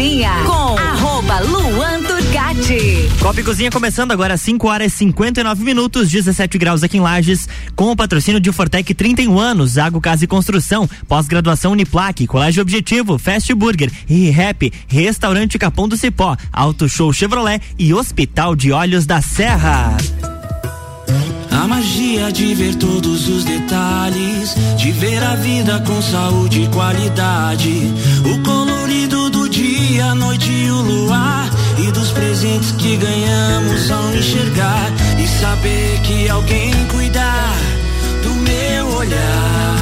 Cozinha com arroba Luan Turcati. Copa e Cozinha começando agora às 5 horas e 59 minutos, 17 graus aqui em Lages, com o patrocínio de Fortec 31 anos, Água Casa e Construção, pós-graduação Uniplaque, Colégio Objetivo, Fast Burger, Rap, Restaurante Capão do Cipó, Auto Show Chevrolet e Hospital de Olhos da Serra. A magia de ver todos os detalhes, de ver a vida com saúde e qualidade. O a noite e o luar. E dos presentes que ganhamos ao enxergar. E saber que alguém cuidar do meu olhar.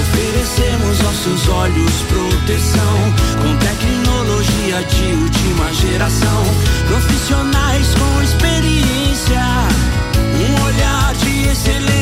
Oferecemos aos seus olhos proteção. Com tecnologia de última geração. Profissionais com experiência. Um olhar de excelência.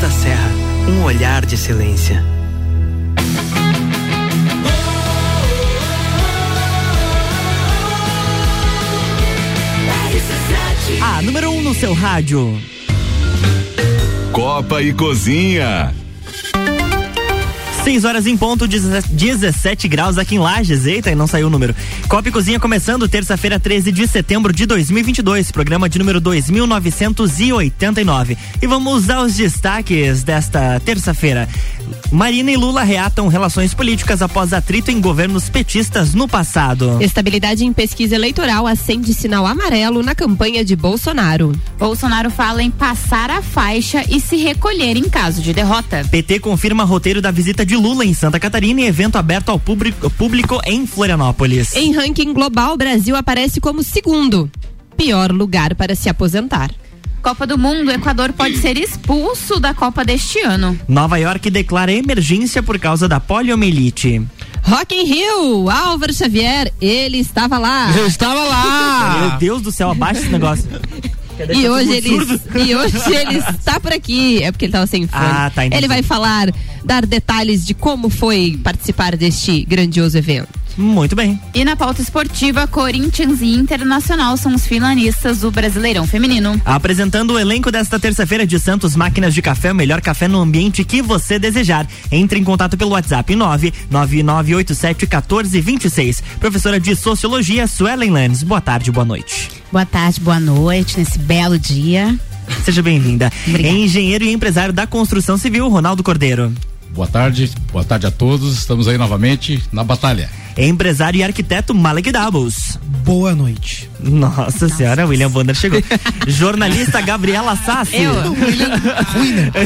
Da Serra, um olhar de excelência. A número 1 um no seu rádio. Copa e Cozinha. 6 horas em ponto, 17 graus aqui em Lages. Eita, não saiu o número. Copa e Cozinha começando terça-feira, 13 de setembro de 2022, programa de número 2989. E vamos aos destaques desta terça-feira. Marina e Lula reatam relações políticas após atrito em governos petistas no passado. Estabilidade em pesquisa eleitoral acende sinal amarelo na campanha de Bolsonaro. Bolsonaro fala em passar a faixa e se recolher em caso de derrota. PT confirma roteiro da visita de Lula em Santa Catarina e evento aberto ao público, público em Florianópolis. Em ranking global, o Brasil aparece como segundo. Pior lugar para se aposentar. Copa do Mundo, o Equador pode ser expulso da Copa deste ano. Nova York declara emergência por causa da poliomielite. Rock in Rio, Álvaro Xavier, ele estava lá. Eu estava lá. Meu Deus do céu, abaixa esse negócio. E hoje, ele, e hoje ele está por aqui. É porque ele estava sem fone. Ah, tá, ele vai falar, dar detalhes de como foi participar deste grandioso evento. Muito bem. E na pauta esportiva, Corinthians e Internacional são os finalistas do Brasileirão Feminino. Apresentando o elenco desta terça-feira de Santos Máquinas de Café, o melhor café no ambiente que você desejar. Entre em contato pelo WhatsApp 999871426. Professora de Sociologia, Suelen Lannes. Boa tarde, boa noite. Boa tarde, boa noite, nesse belo dia. Seja bem-vinda. Engenheiro e empresário da construção civil, Ronaldo Cordeiro. Boa tarde, boa tarde a todos. Estamos aí novamente na batalha. Empresário e arquiteto Malek Doubles. Boa noite. Nossa, senhora, William Bonner chegou. Jornalista Gabriela Sassi. Eu.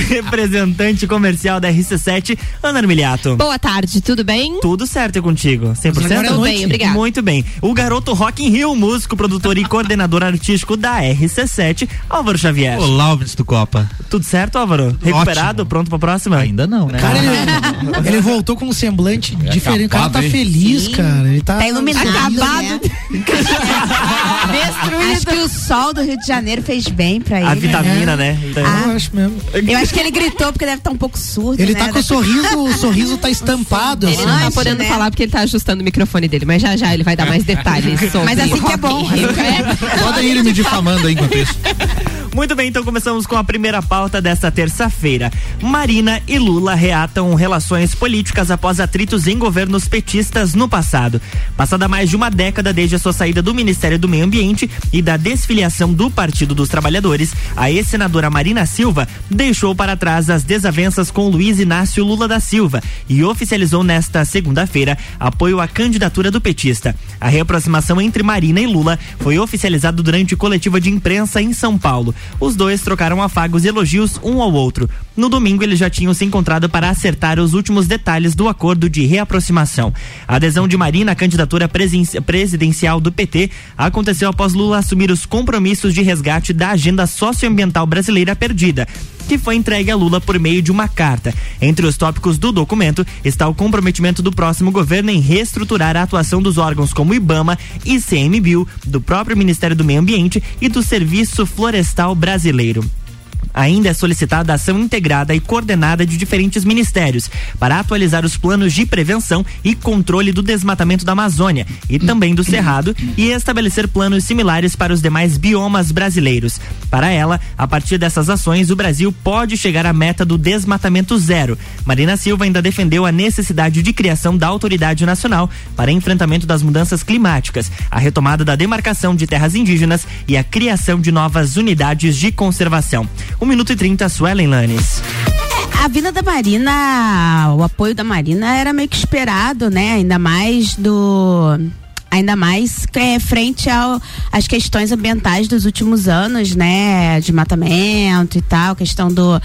Representante comercial da RC7, Ana Armiliato. Boa tarde, tudo bem? Tudo certo contigo? 100%? Agora é Tudo noite. bem, obrigado. Muito bem. O garoto Rock in Rio, músico, produtor e coordenador artístico da RC7, Álvaro Xavier. Olá, ouvintes do Copa. Tudo certo, Álvaro? Recuperado? Ótimo. Pronto pra próxima? Ainda não, né? Cara, ele, ele voltou com um semblante É diferente. O cara tá hein? feliz, cara. Ele tá. Tá iluminado. Acabado. Né? Acho que o sol do Rio de Janeiro fez bem pra ele. A vitamina, né? Ah. Eu acho mesmo. Eu acho que ele gritou porque deve estar um pouco surdo. Ele né? tá com o sorriso, o sorriso tá estampado. Ele assim. não tá podendo né? falar porque ele tá ajustando o microfone dele, mas já já ele vai dar mais detalhes sobre Mas assim que é bom. Rio. Podem ir me difamando aí enquanto isso. Muito bem, então começamos com a primeira pauta desta terça-feira. Marina e Lula reatam relações políticas após atritos em governos petistas no passado. Passada mais de uma década desde a sua saída do Ministério do Meio Ambiente e da desfiliação do Partido dos Trabalhadores, a ex-senadora Marina Silva deixou para trás as desavenças com Luiz Inácio Lula da Silva e oficializou nesta segunda-feira apoio à candidatura do petista. A reaproximação entre Marina e Lula foi oficializado durante coletiva de imprensa em São Paulo. Os dois trocaram afagos e elogios um ao outro. No domingo, eles já tinham se encontrado para acertar os últimos detalhes do acordo de reaproximação. A adesão de Marina à candidatura presidencial do PT aconteceu após Lula assumir os compromissos de resgate da agenda socioambiental brasileira perdida que foi entregue a Lula por meio de uma carta. Entre os tópicos do documento está o comprometimento do próximo governo em reestruturar a atuação dos órgãos como IBAMA, ICMBio, do próprio Ministério do Meio Ambiente e do Serviço Florestal Brasileiro. Ainda é solicitada ação integrada e coordenada de diferentes ministérios para atualizar os planos de prevenção e controle do desmatamento da Amazônia e também do Cerrado e estabelecer planos similares para os demais biomas brasileiros. Para ela, a partir dessas ações, o Brasil pode chegar à meta do desmatamento zero. Marina Silva ainda defendeu a necessidade de criação da Autoridade Nacional para enfrentamento das mudanças climáticas, a retomada da demarcação de terras indígenas e a criação de novas unidades de conservação. Um minuto e trinta, Suelen Lanes. A vinda da Marina, o apoio da Marina era meio que esperado, né? Ainda mais do ainda mais é, frente ao, às questões ambientais dos últimos anos, né? De matamento e tal, questão do.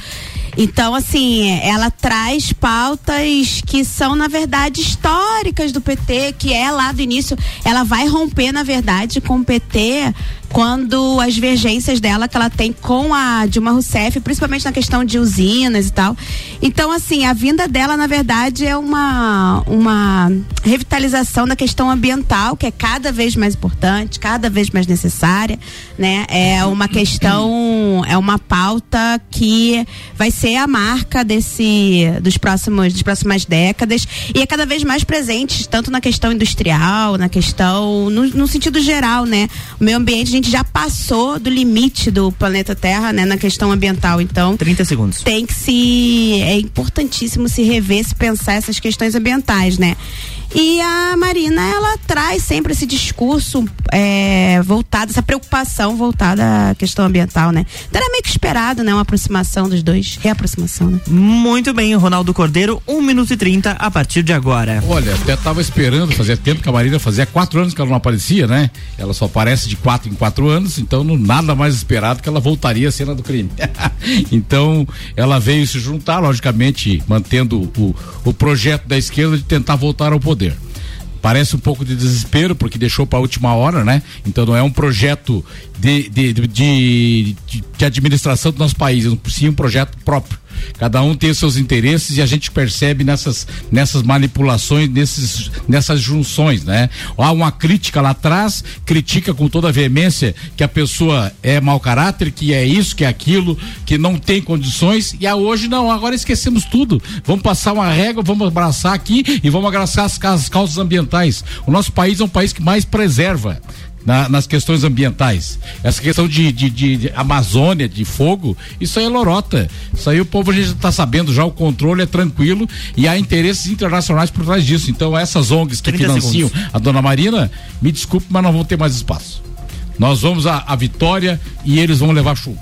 Então, assim, ela traz pautas que são, na verdade, históricas do PT, que é lá do início. Ela vai romper, na verdade, com o PT quando as divergências dela que ela tem com a Dilma Rousseff, principalmente na questão de usinas e tal. Então, assim, a vinda dela, na verdade, é uma, uma revitalização da questão ambiental, que é cada vez mais importante, cada vez mais necessária, né? É uma questão, é uma pauta que vai ser a marca desse dos próximos das próximas décadas e é cada vez mais presente tanto na questão industrial, na questão no, no sentido geral, né? O meio ambiente gente já passou do limite do planeta Terra, né, na questão ambiental. Então, 30 segundos. Tem que se é importantíssimo se rever, se pensar essas questões ambientais, né? E a Marina, ela traz sempre esse discurso é, voltado, essa preocupação voltada à questão ambiental, né? Então era meio que esperado, né? Uma aproximação dos dois, reaproximação, né? Muito bem, Ronaldo Cordeiro, 1 um minuto e 30 a partir de agora. Olha, até tava esperando, fazia tempo que a Marina fazia quatro anos que ela não aparecia, né? Ela só aparece de quatro em quatro anos, então não, nada mais esperado que ela voltaria à cena do crime. então, ela veio se juntar, logicamente, mantendo o, o projeto da esquerda de tentar voltar ao poder. Parece um pouco de desespero, porque deixou para a última hora, né? Então não é um projeto de, de, de, de, de administração do nosso país, sim um projeto próprio. Cada um tem os seus interesses e a gente percebe nessas, nessas manipulações, nesses, nessas junções, né? Há uma crítica lá atrás, critica com toda a veemência que a pessoa é mau caráter, que é isso, que é aquilo, que não tem condições, e a hoje não, agora esquecemos tudo. Vamos passar uma régua, vamos abraçar aqui e vamos abraçar as, as causas ambientais. O nosso país é um país que mais preserva na, nas questões ambientais. Essa questão de, de, de, de, Amazônia, de fogo, isso aí é lorota. Isso aí o povo a gente está sabendo já, o controle é tranquilo e há interesses internacionais por trás disso. Então essas ONGs que financiam segundos. a dona Marina, me desculpe, mas não vão ter mais espaço. Nós vamos à, à vitória e eles vão levar chuva.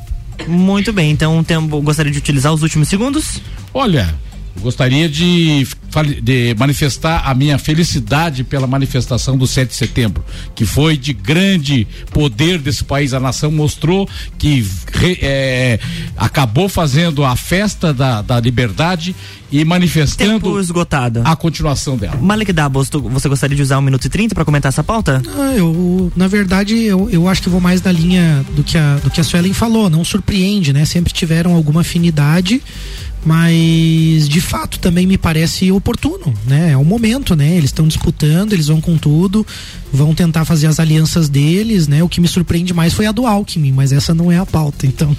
Muito bem, então tem, gostaria de utilizar os últimos segundos? Olha, gostaria de, de, manifestar a minha felicidade pela manifestação do 7 de setembro, que foi de grande poder desse país. A nação mostrou que é, acabou fazendo a festa da, da liberdade e manifestando Tempo esgotado. a continuação dela. Malik Dabos, você gostaria de usar um minuto e trinta para comentar essa pauta? Ah, eu, na verdade, eu, eu acho que vou mais na linha do que a, do que a Suelen falou. Não surpreende, né? Sempre tiveram alguma afinidade mas de fato também me parece oportuno, né? É o momento, né? Eles estão disputando, eles vão com tudo, vão tentar fazer as alianças deles, né? O que me surpreende mais foi a do Alckmin, mas essa não é a pauta, então,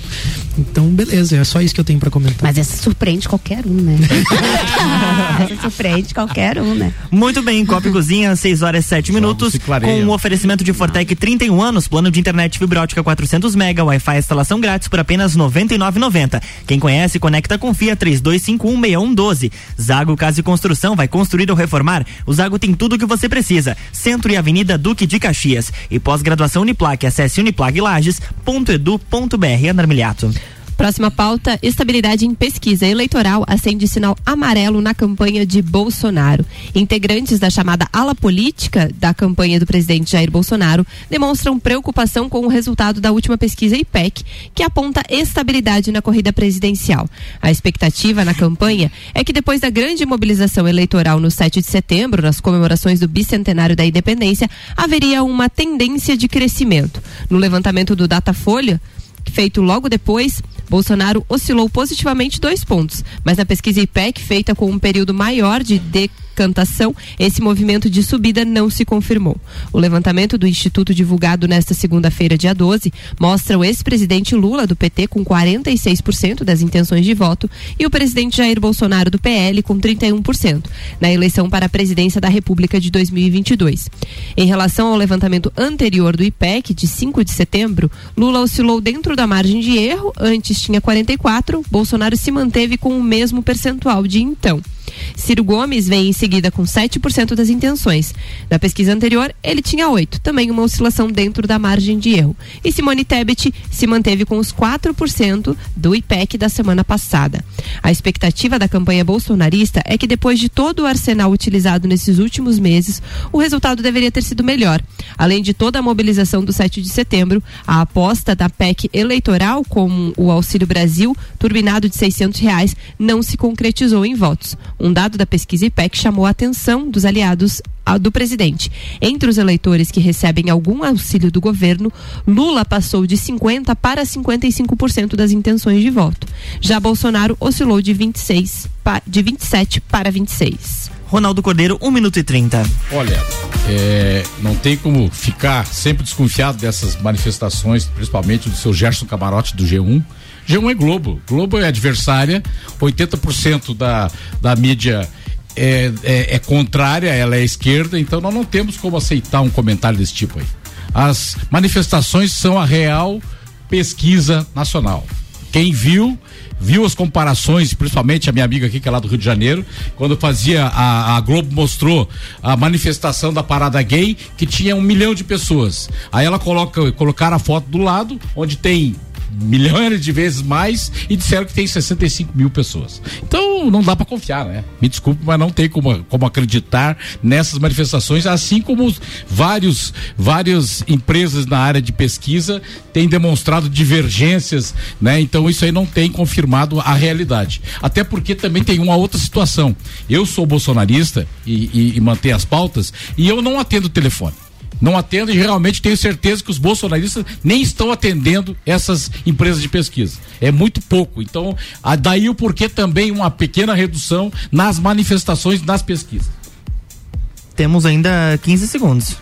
então beleza, é só isso que eu tenho para comentar. Mas essa surpreende qualquer um, né? essa surpreende qualquer um, né? Muito bem, Copa e Cozinha, 6 horas e 7 minutos, com o um oferecimento de Fortec 31 anos, plano de internet fibra ótica 400 mega, Wi-Fi instalação grátis por apenas 99,90. Quem conhece, conecta, confia 32516112. Zago Casa e Construção vai construir ou reformar? O Zago tem tudo o que você precisa. Centro e Avenida Duque de Caxias. E pós-graduação Uniplaque. Acesse uniplaquelages.edu.br. André Miliato. Próxima pauta: estabilidade em pesquisa eleitoral acende sinal amarelo na campanha de Bolsonaro. Integrantes da chamada ala política da campanha do presidente Jair Bolsonaro demonstram preocupação com o resultado da última pesquisa IPEC, que aponta estabilidade na corrida presidencial. A expectativa na campanha é que depois da grande mobilização eleitoral no 7 de setembro, nas comemorações do bicentenário da independência, haveria uma tendência de crescimento. No levantamento do Datafolha, feito logo depois, Bolsonaro oscilou positivamente dois pontos, mas na pesquisa IPEC, feita com um período maior de esse movimento de subida não se confirmou. O levantamento do Instituto divulgado nesta segunda-feira, dia 12, mostra o ex-presidente Lula do PT com 46% das intenções de voto e o presidente Jair Bolsonaro do PL com 31% na eleição para a presidência da República de 2022. Em relação ao levantamento anterior do IPEC de 5 de setembro, Lula oscilou dentro da margem de erro, antes tinha 44, Bolsonaro se manteve com o mesmo percentual de então. Ciro Gomes vem em seguida com 7% das intenções. Na pesquisa anterior, ele tinha 8, também uma oscilação dentro da margem de erro. E Simone Tebet se manteve com os 4% do IPEC da semana passada. A expectativa da campanha bolsonarista é que depois de todo o arsenal utilizado nesses últimos meses, o resultado deveria ter sido melhor. Além de toda a mobilização do 7 de setembro, a aposta da PEC eleitoral, como o Auxílio Brasil, turbinado de 600 reais, não se concretizou em votos. Um dado da pesquisa IPEC chamou a atenção dos aliados do presidente. Entre os eleitores que recebem algum auxílio do governo, Lula passou de 50 para 55% das intenções de voto. Já Bolsonaro oscilou de 26 de 27 para 26. Ronaldo Cordeiro, 1 minuto e 30. Olha, é, não tem como ficar sempre desconfiado dessas manifestações, principalmente do seu Gerson Camarote do G1. G1 é Globo. Globo é adversária, 80% da, da mídia é, é, é, contrária, ela é esquerda, então nós não temos como aceitar um comentário desse tipo aí. As manifestações são a real pesquisa nacional. Quem viu viu as comparações, principalmente a minha amiga aqui, que é lá do Rio de Janeiro, quando fazia, a, a Globo mostrou a manifestação da parada gay, que tinha um milhão de pessoas. Aí ela coloca, colocaram a foto do lado, onde tem milhões de vezes mais e disseram que tem 65 mil pessoas. Então não dá para confiar, né? Me desculpe, mas não tem como, como acreditar nessas manifestações, assim como vários, várias empresas na área de pesquisa têm demonstrado divergências, né? Então isso aí não tem confirmado a realidade. Até porque também tem uma outra situação. Eu sou bolsonarista e, e, e mantenho as pautas e eu não atendo o telefone não atendo e realmente tenho certeza que os bolsonaristas nem estão atendendo essas empresas de pesquisa. É muito pouco. Então, daí o porquê também uma pequena redução nas manifestações nas pesquisas. Temos ainda 15 segundos.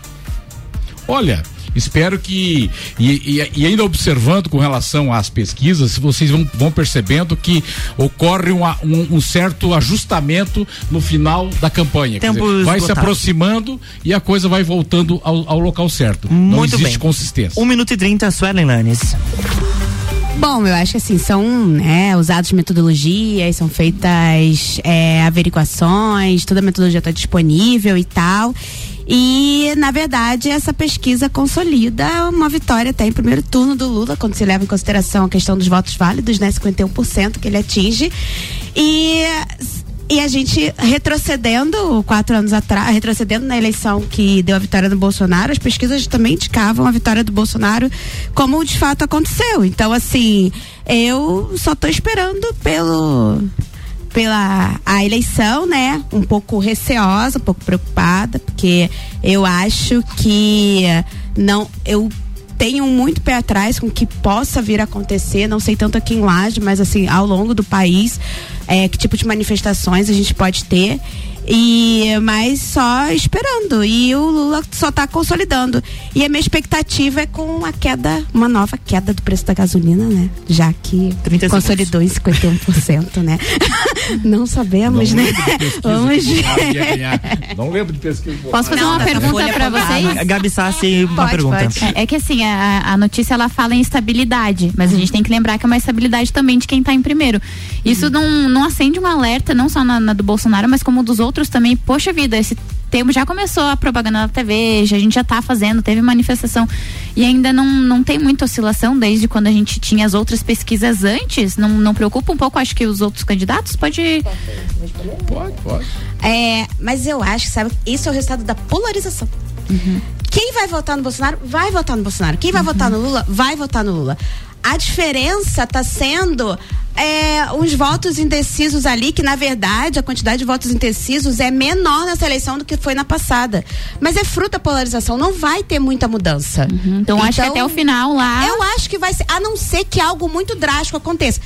Olha, Espero que, e, e, e, ainda observando com relação às pesquisas, vocês vão, vão percebendo que ocorre um, um, um, certo ajustamento no final da campanha. Dizer, vai se aproximando e a coisa vai voltando ao, ao local certo. Muito Não existe bem. consistência. Um minuto e trinta, Suelen Lanes. Bom, eu acho que assim, são né, usados metodologias, são feitas é, averiguações, toda a metodologia está disponível e tal. E, na verdade, essa pesquisa consolida uma vitória até em primeiro turno do Lula, quando se leva em consideração a questão dos votos válidos, né? 51% que ele atinge. E e a gente retrocedendo quatro anos atrás, retrocedendo na eleição que deu a vitória do Bolsonaro, as pesquisas também indicavam a vitória do Bolsonaro como de fato aconteceu. Então, assim, eu só estou esperando pelo pela a eleição, né? Um pouco receosa, um pouco preocupada, porque eu acho que não eu tenho muito pé atrás com o que possa vir a acontecer, não sei tanto aqui em Laje, mas assim, ao longo do país, é, que tipo de manifestações a gente pode ter. E mas só esperando. E o Lula só está consolidando. E a minha expectativa é com a queda, uma nova queda do preço da gasolina, né? Já que consolidou em 51%, né? Não sabemos, Não né? Vamos ver. Não lembro de pesquisa. Posso fazer Não, uma pergunta para vocês? Gabi Sassi, uma pode, pergunta. Pode. É, é, que assim, a, a, notícia ela fala em estabilidade, mas a gente tem que lembrar que é uma estabilidade também de quem está em primeiro. Isso não, não acende um alerta, não só na, na do Bolsonaro, mas como dos outros outros também, poxa vida, esse tempo já começou a propaganda na TV, já, a gente já está fazendo, teve manifestação e ainda não, não tem muita oscilação desde quando a gente tinha as outras pesquisas antes. Não, não preocupa um pouco, acho que os outros candidatos pode. Pode, pode. É, mas eu acho, sabe, isso é o resultado da polarização. Uhum. Quem vai votar no Bolsonaro, vai votar no Bolsonaro. Quem vai uhum. votar no Lula, vai votar no Lula. A diferença está sendo é, uns votos indecisos ali, que na verdade a quantidade de votos indecisos é menor nessa eleição do que foi na passada. Mas é fruto da polarização, não vai ter muita mudança. Uhum. Então, então acho que até o final lá. Eu acho que vai ser, a não ser que algo muito drástico aconteça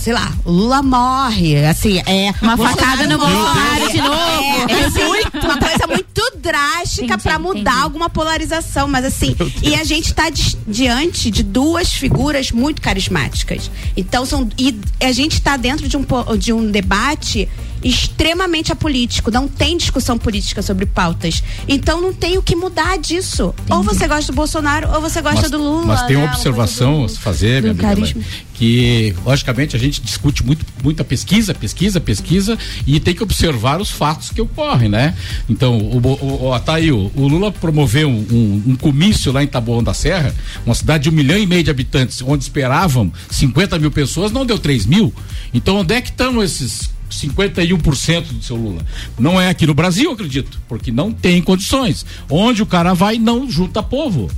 sei lá, Lula morre, assim, é. Uma facada no. Bolsonaro de novo. É, é uma coisa muito drástica pra mudar entendi. alguma polarização, mas assim, e a gente tá dis- diante de duas figuras muito carismáticas. Então são e a gente tá dentro de um de um debate extremamente apolítico, não tem discussão política sobre pautas. Então não tem o que mudar disso. Ou você gosta do Bolsonaro ou você gosta mas, do Lula. Mas tem né? uma observação coisa a se fazer, minha amiga, que logicamente a gente discute muito, muita pesquisa, pesquisa, pesquisa e tem que observar os fatos que ocorrem, né? Então, o, o, o, tá aí, o, o Lula promoveu um, um, um comício lá em Taboão da Serra, uma cidade de um milhão e meio de habitantes, onde esperavam 50 mil pessoas, não deu 3 mil. Então, onde é que estão esses 51% do seu Lula. Não é aqui no Brasil, eu acredito, porque não tem condições. Onde o cara vai, não junta povo.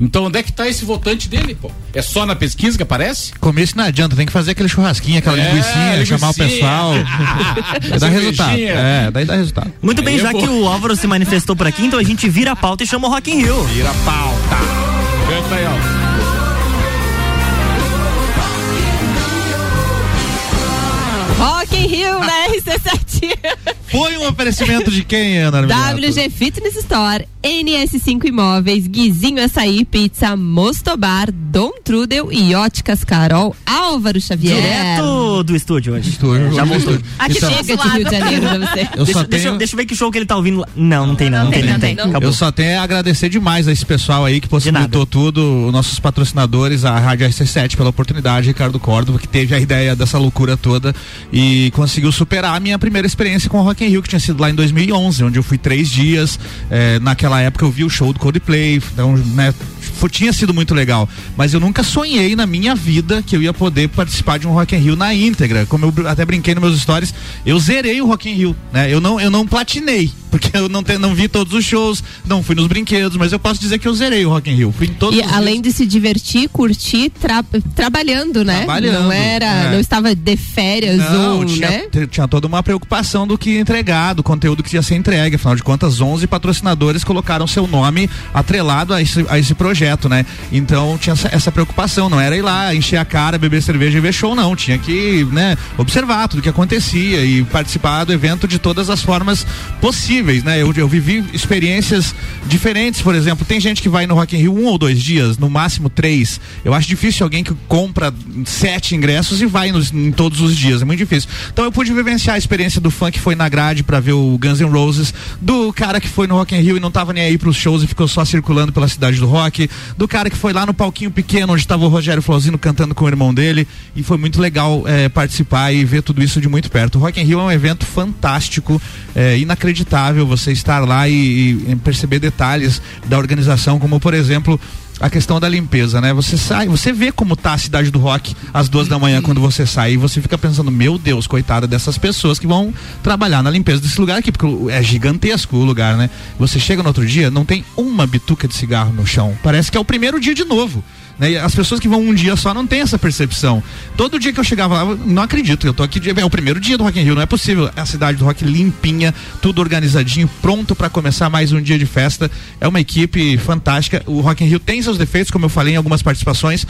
Então, onde é que está esse votante dele, pô? É só na pesquisa que aparece? Começo não adianta, tem que fazer aquele churrasquinho, aquela É, linguicinha, chamar o pessoal. Dá resultado. É, daí dá resultado. Muito Aí bem, é já que o Álvaro se manifestou por aqui, então a gente vira a pauta e chama o Rock in Rio. Vira a pauta. Canta aí, ó. RC7. Foi um oferecimento de quem, Ana? WG Fitness Store, NS5 Imóveis, Guizinho Açaí, Pizza, Mostobar, Dom Trudel e Óticas Carol, Álvaro Xavier. Direto do estúdio hoje. Estúdio, Já voltou. estúdio. Aqui Então, Chega de Rio de. Janeiro pra você. Eu deixa, só deixa, tenho... deixa eu ver que show que ele tá ouvindo lá. Não, não tem não. Não, tem, não tem. Acabou. Eu só tenho a agradecer demais a esse pessoal aí que possibilitou tudo, os nossos patrocinadores, a Rádio RC7 pela oportunidade, Ricardo Córdova, que teve a ideia dessa loucura toda e conseguiu superar a minha primeira experiência com o Rock in Rio, que tinha sido lá em 2011, onde eu fui três dias. eh, naquela época eu vi o show do Coldplay, então, né, foi- tinha sido muito legal. Mas eu nunca sonhei na minha vida que eu ia poder participar de um Rock in Rio na íntegra. Como eu até brinquei nos meus stories, eu zerei o Rock in Rio, né? Eu não, eu não platinei, porque eu não, te- não vi todos os shows, não fui nos brinquedos, mas eu posso dizer que eu zerei o Rock in Rio. Fui em todos E além dias. de se divertir, curtir, tra- trabalhando, né? Trabalhando, Não era, é. não estava de férias Não, ou, tinha, né? tinha toda uma preocupação do que entregar, do conteúdo que ia ser entregue. Afinal de contas, 11 patrocinadores colocaram seu nome atrelado a esse, a esse projeto, né? Então tinha essa, essa preocupação. Não era ir lá, encher a cara, beber cerveja e ver show, não. Tinha que, né, observar tudo que acontecia e participar do evento de todas as formas possíveis, né? Eu, eu vivi experiências diferentes, por exemplo, tem gente que vai no Rock in Rio um ou dois dias, no máximo três. Eu acho difícil alguém que compra sete ingressos e vai nos, em todos os dias, é muito difícil. Então eu pude vivenciar a experiência do fã que foi na grade pra ver o Guns N' Roses, do cara que foi no Rock in Rio e não tava nem aí pros shows e ficou só circulando pela cidade do rock, do cara que foi lá no palquinho pequeno onde tava o Rogério Flauzino cantando com o irmão dele e foi muito legal eh, participar e ver tudo isso de muito perto. O Rock in Rio é um evento fantástico, é inacreditável você estar lá e, e perceber detalhes da organização, como por exemplo a questão da limpeza, né? Você sai, você vê como tá a cidade do rock às duas da manhã quando você sai e você fica pensando, meu Deus, coitada dessas pessoas que vão trabalhar na limpeza desse lugar aqui, porque é gigantesco o lugar, né? Você chega no outro dia, não tem uma bituca de cigarro no chão. Parece que é o primeiro dia de novo. Né? As pessoas que vão um dia só não têm essa percepção. Todo dia que eu chegava lá, não acredito, eu tô aqui, é o primeiro dia do Rock in Rio, não é possível. É a cidade do rock limpinha, tudo organizadinho, pronto para começar mais um dia de festa. É uma equipe fantástica. O Rock in Rio tem seus defeitos, como eu falei em algumas participações.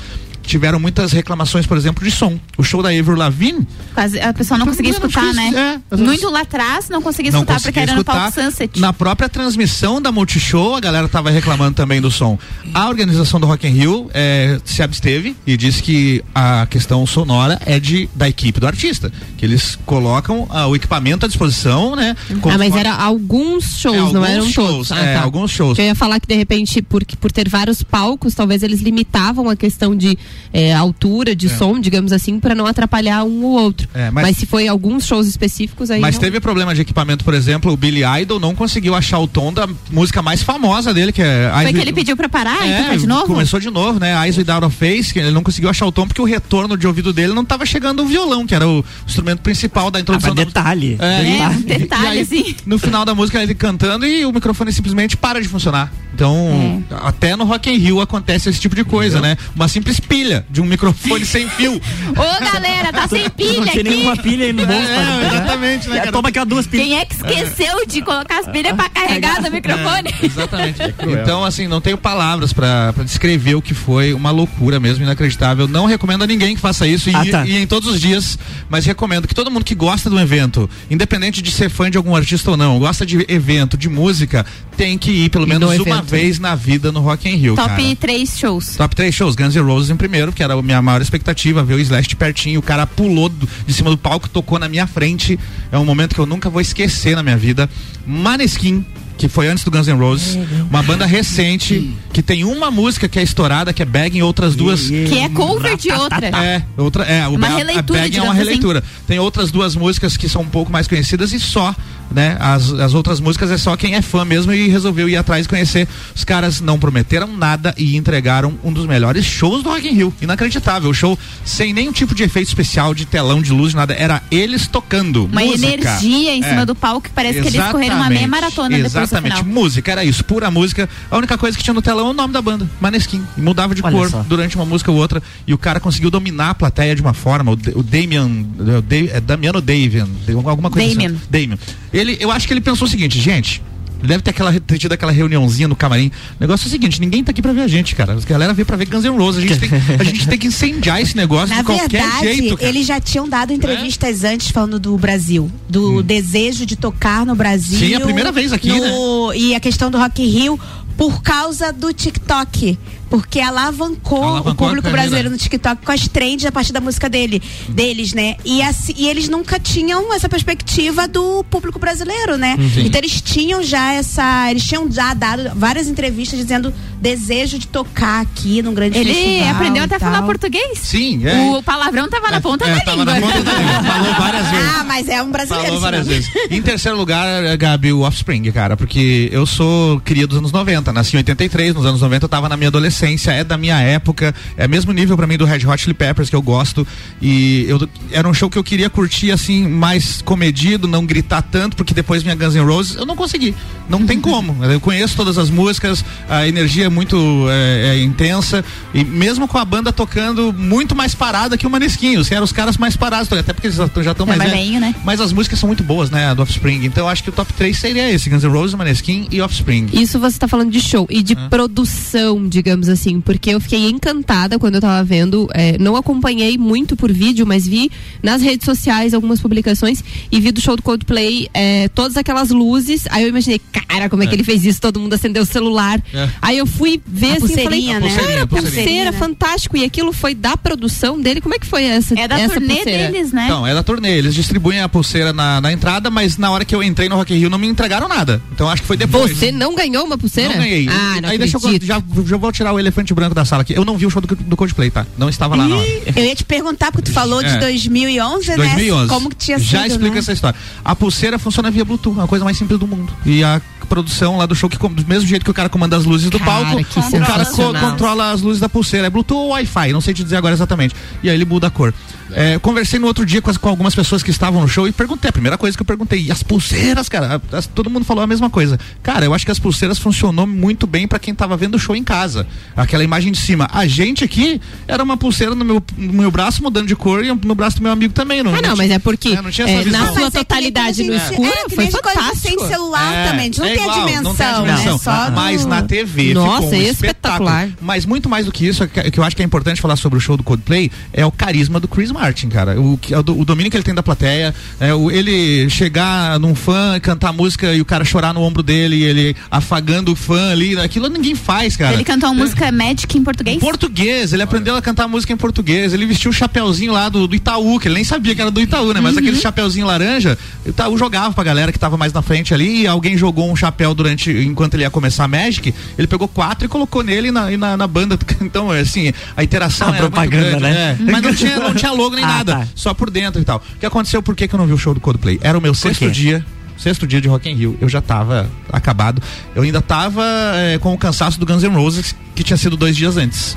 Tiveram muitas reclamações, por exemplo, de som. O show da Avril Lavigne Quase, a pessoa não conseguia Não, escutar, não né? esquece, é. Muito lá atrás não conseguia não escutar porque conseguia era no palco Sunset. Na própria transmissão da Multishow, a galera tava reclamando também do som. A organização do Rock in Rio eh, se absteve e disse que a questão sonora é de da equipe do artista, que eles colocam ah, o equipamento à disposição, né? Ah, mas era alguns shows, É, não alguns eram shows, todos. Ah, é, alguns shows. Eu ia falar que de repente, por, por ter vários palcos, talvez eles limitavam a questão de eh, altura, de som, digamos assim, para não atrapalhar um ou outro. É, mas... mas- se foi alguns shows específicos aí. Mas não- teve problema de equipamento, por exemplo, o Billy Idol não conseguiu achar o tom da música mais famosa dele, que é Foi Eyes que With- ele pediu pra parar e É, tocar de novo? Começou de novo, né? Eyes Without a Face, que ele não conseguiu achar o tom porque o retorno de ouvido dele não estava chegando o violão, que era o instrumento principal da Ah, introdução mas da detalhe. É, É, um E detalhe, aí, assim. No final da música ele cantando e o microfone simplesmente para de funcionar. Então, É. até no Rock in Rio acontece esse tipo de coisa, né? Uma simples pilha de um microfone sem fio. Ô, galera, tá sem pilha Não tinha aqui. nenhuma pilha aí no bolso É, exatamente. Né, Já cara? Toma aqui duas pilhas. Quem é que esqueceu de colocar as pilhas pra carregar no microfone? É, exatamente. então, assim, não tenho palavras pra pra descrever o que foi uma loucura mesmo, inacreditável. Não recomendo a ninguém que faça isso e, Ah, tá. e em todos os dias, mas recomendo que todo mundo que gosta do evento, independente de ser fã de algum artista ou não, gosta de evento, de música, tem que ir pelo menos no uma evento. vez na vida no Rock in Rio, cara. Top 3 shows. Top 3 shows, Guns N' Roses em primeiro, que era a minha maior expectativa, ver o Slash de pertinho, o cara pulou do- de cima do palco, tocou na minha frente, é um momento que eu nunca vou esquecer na minha vida. Maneskin, que foi antes do Guns N' Roses, uma banda recente, que tem uma música que é estourada, que é Bag, e outras duas... Que é cover de outra. É, outra, é, o Uma Ba- releitura, a Bag é uma assim. releitura. Tem outras duas músicas que são um pouco mais conhecidas e só, né? As, as outras músicas é só quem é fã mesmo e resolveu ir atrás e conhecer. Os caras não prometeram nada e entregaram um dos melhores shows do Rock in Rio. Inacreditável. O show sem nenhum tipo de efeito especial, de telão, de luz, de nada. Era eles tocando. Uma música. energia em cima É. do palco que parece que eles correram uma meia Exatamente. maratona depois do Exatamente. final. Música, era isso, pura música. A única coisa que tinha no telão é o nome da banda, Maneskin. E mudava de Olha cor só. durante uma música ou outra. E o cara conseguiu dominar a plateia de uma forma. O, o Damian. O Da- é Damiano Davian. Alguma coisa Damian. assim. Damian. Ele, eu acho que ele pensou o seguinte, gente. Deve ter, aquela, ter tido aquela reuniãozinha no camarim. O negócio é o seguinte: ninguém tá aqui pra ver a gente, cara. A galera veio pra ver Guns N' Roses. A gente tem, a gente tem que incendiar esse negócio Na de qualquer verdade, jeito. Cara. eles já tinham dado entrevistas antes falando do Brasil, do desejo de tocar no Brasil. Sim, é a primeira vez aqui, no- E a questão do Rock in Rio por causa do TikTok. Porque alavancou, Alavancou o público brasileiro no TikTok com as trends a partir da música dele, deles, né? E, assim, e eles nunca tinham essa perspectiva do público brasileiro, né? Sim. Então eles tinham já essa. Eles tinham já dado várias entrevistas dizendo desejo de tocar aqui num grande Ele festival. aprendeu até a falar português. Sim, é. O palavrão tava na ponta é, da tava língua. na ponta da língua. Falou várias vezes. Ah, mas é um brasileiro. Falou várias vezes. Em terceiro lugar, eh, Gabi, o Offspring, cara, porque eu sou cria dos anos 90, nasci em 83, nos anos 90 eu tava na minha adolescência, é da minha época, é mesmo nível pra mim do Red Hot Chili Peppers que eu gosto e eu era um show que eu queria curtir assim, mais comedido, não gritar tanto, porque depois vinha Guns N' Roses, eu não consegui, não tem como, eu conheço todas as músicas, a energia é muito eh, é, intensa e mesmo com a banda tocando muito mais parada que o Maneskin, os, eram os caras mais parados, até porque eles já estão Já mais velhos. né? Mas as músicas são muito boas, né? Do Offspring. Então eu acho que o top 3 seria esse: Guns N' Roses, Maneskin e Offspring. Isso você tá falando de show e de produção, digamos assim, porque eu fiquei encantada quando eu tava vendo. é, não acompanhei muito por vídeo, mas vi nas redes sociais algumas publicações e vi do show do Coldplay é, todas aquelas luzes. Aí eu imaginei, cara, como é, que ele fez isso? Todo mundo acendeu o celular. É. Aí eu fui ver A assim, e falei, né? cara, A pulseirinha. pulseira, fantástico. E aquilo foi da produção dele. Como é que foi essa? É da essa turnê pulseira? deles, né? Então, é da turnê. Eles distribuem a pulseira na, na entrada, mas na hora que eu entrei no Rock in Rio não me entregaram nada. Então acho que foi depois. Você não ganhou uma pulseira? Não ganhei. Ah, não Aí deixa eu já, já vou tirar o elefante branco da sala aqui. Eu não vi o show do, do Coldplay, tá? Não estava lá na hora. Eu ia te perguntar, porque tu falou É. de 2011, né? 2011. Como que tinha Já sido, explica né? essa história. A pulseira funciona via Bluetooth, é a coisa mais simples do mundo. E a produção lá do show, que com- do mesmo jeito que o cara comanda as luzes do Cara, palco, o cara co- controla as luzes da pulseira. É Bluetooth ou Wi-Fi, não sei te dizer agora exatamente. E aí ele muda a cor. É, conversei no outro dia com, as- com algumas pessoas que estavam no show e perguntei, a primeira coisa que eu perguntei, e as pulseiras, cara? As- todo mundo falou a mesma coisa. Cara, eu acho que as pulseiras funcionou muito bem pra quem tava vendo o show em casa. Aquela imagem de cima. A gente aqui era uma pulseira no meu, no meu braço mudando de cor e no braço do meu amigo também. Não, Ah, não, mas é porque É, não tinha essa é, visão. na Não, sua é totalidade no escuro é, que foi fantástico. Sem celular também, a gente não, é tem, igual, a dimensão, não tem a né? dimensão. Só no- Mas na TV Nossa, ficou um espetacular. espetáculo. Mas muito mais do que isso, que, que eu acho que é importante falar sobre o show do Coldplay, é o carisma do Chris Martin, cara. O, que- o, do- o domínio que ele tem da plateia, é, o, ele chegar num fã, cantar música e o cara chorar no ombro dele, e ele afagando o fã ali, aquilo ninguém faz, cara. Ele cantou a música Magic em português? Em português, ele aprendeu a cantar música em português. Ele vestiu o chapeuzinho lá do, do Itaú, que ele nem sabia que era do Itaú, né? Mas aquele chapeuzinho laranja, o Itaú jogava pra galera que tava mais na frente ali. E alguém jogou um chapéu durante, enquanto ele ia começar a Magic. Ele pegou quatro e colocou nele na, e na, na banda. Então, assim, a interação A era muito propaganda, grande, né? é. Mas não tinha, não tinha nem Ah, nada, tá. só por dentro e tal. O que aconteceu? Por que, que eu não vi o show do Coldplay? Era o meu sexto dia. Sexto dia de Rock in Rio, eu já tava acabado. Eu ainda tava eh, com o cansaço do Guns N' Roses, que tinha sido dois dias antes.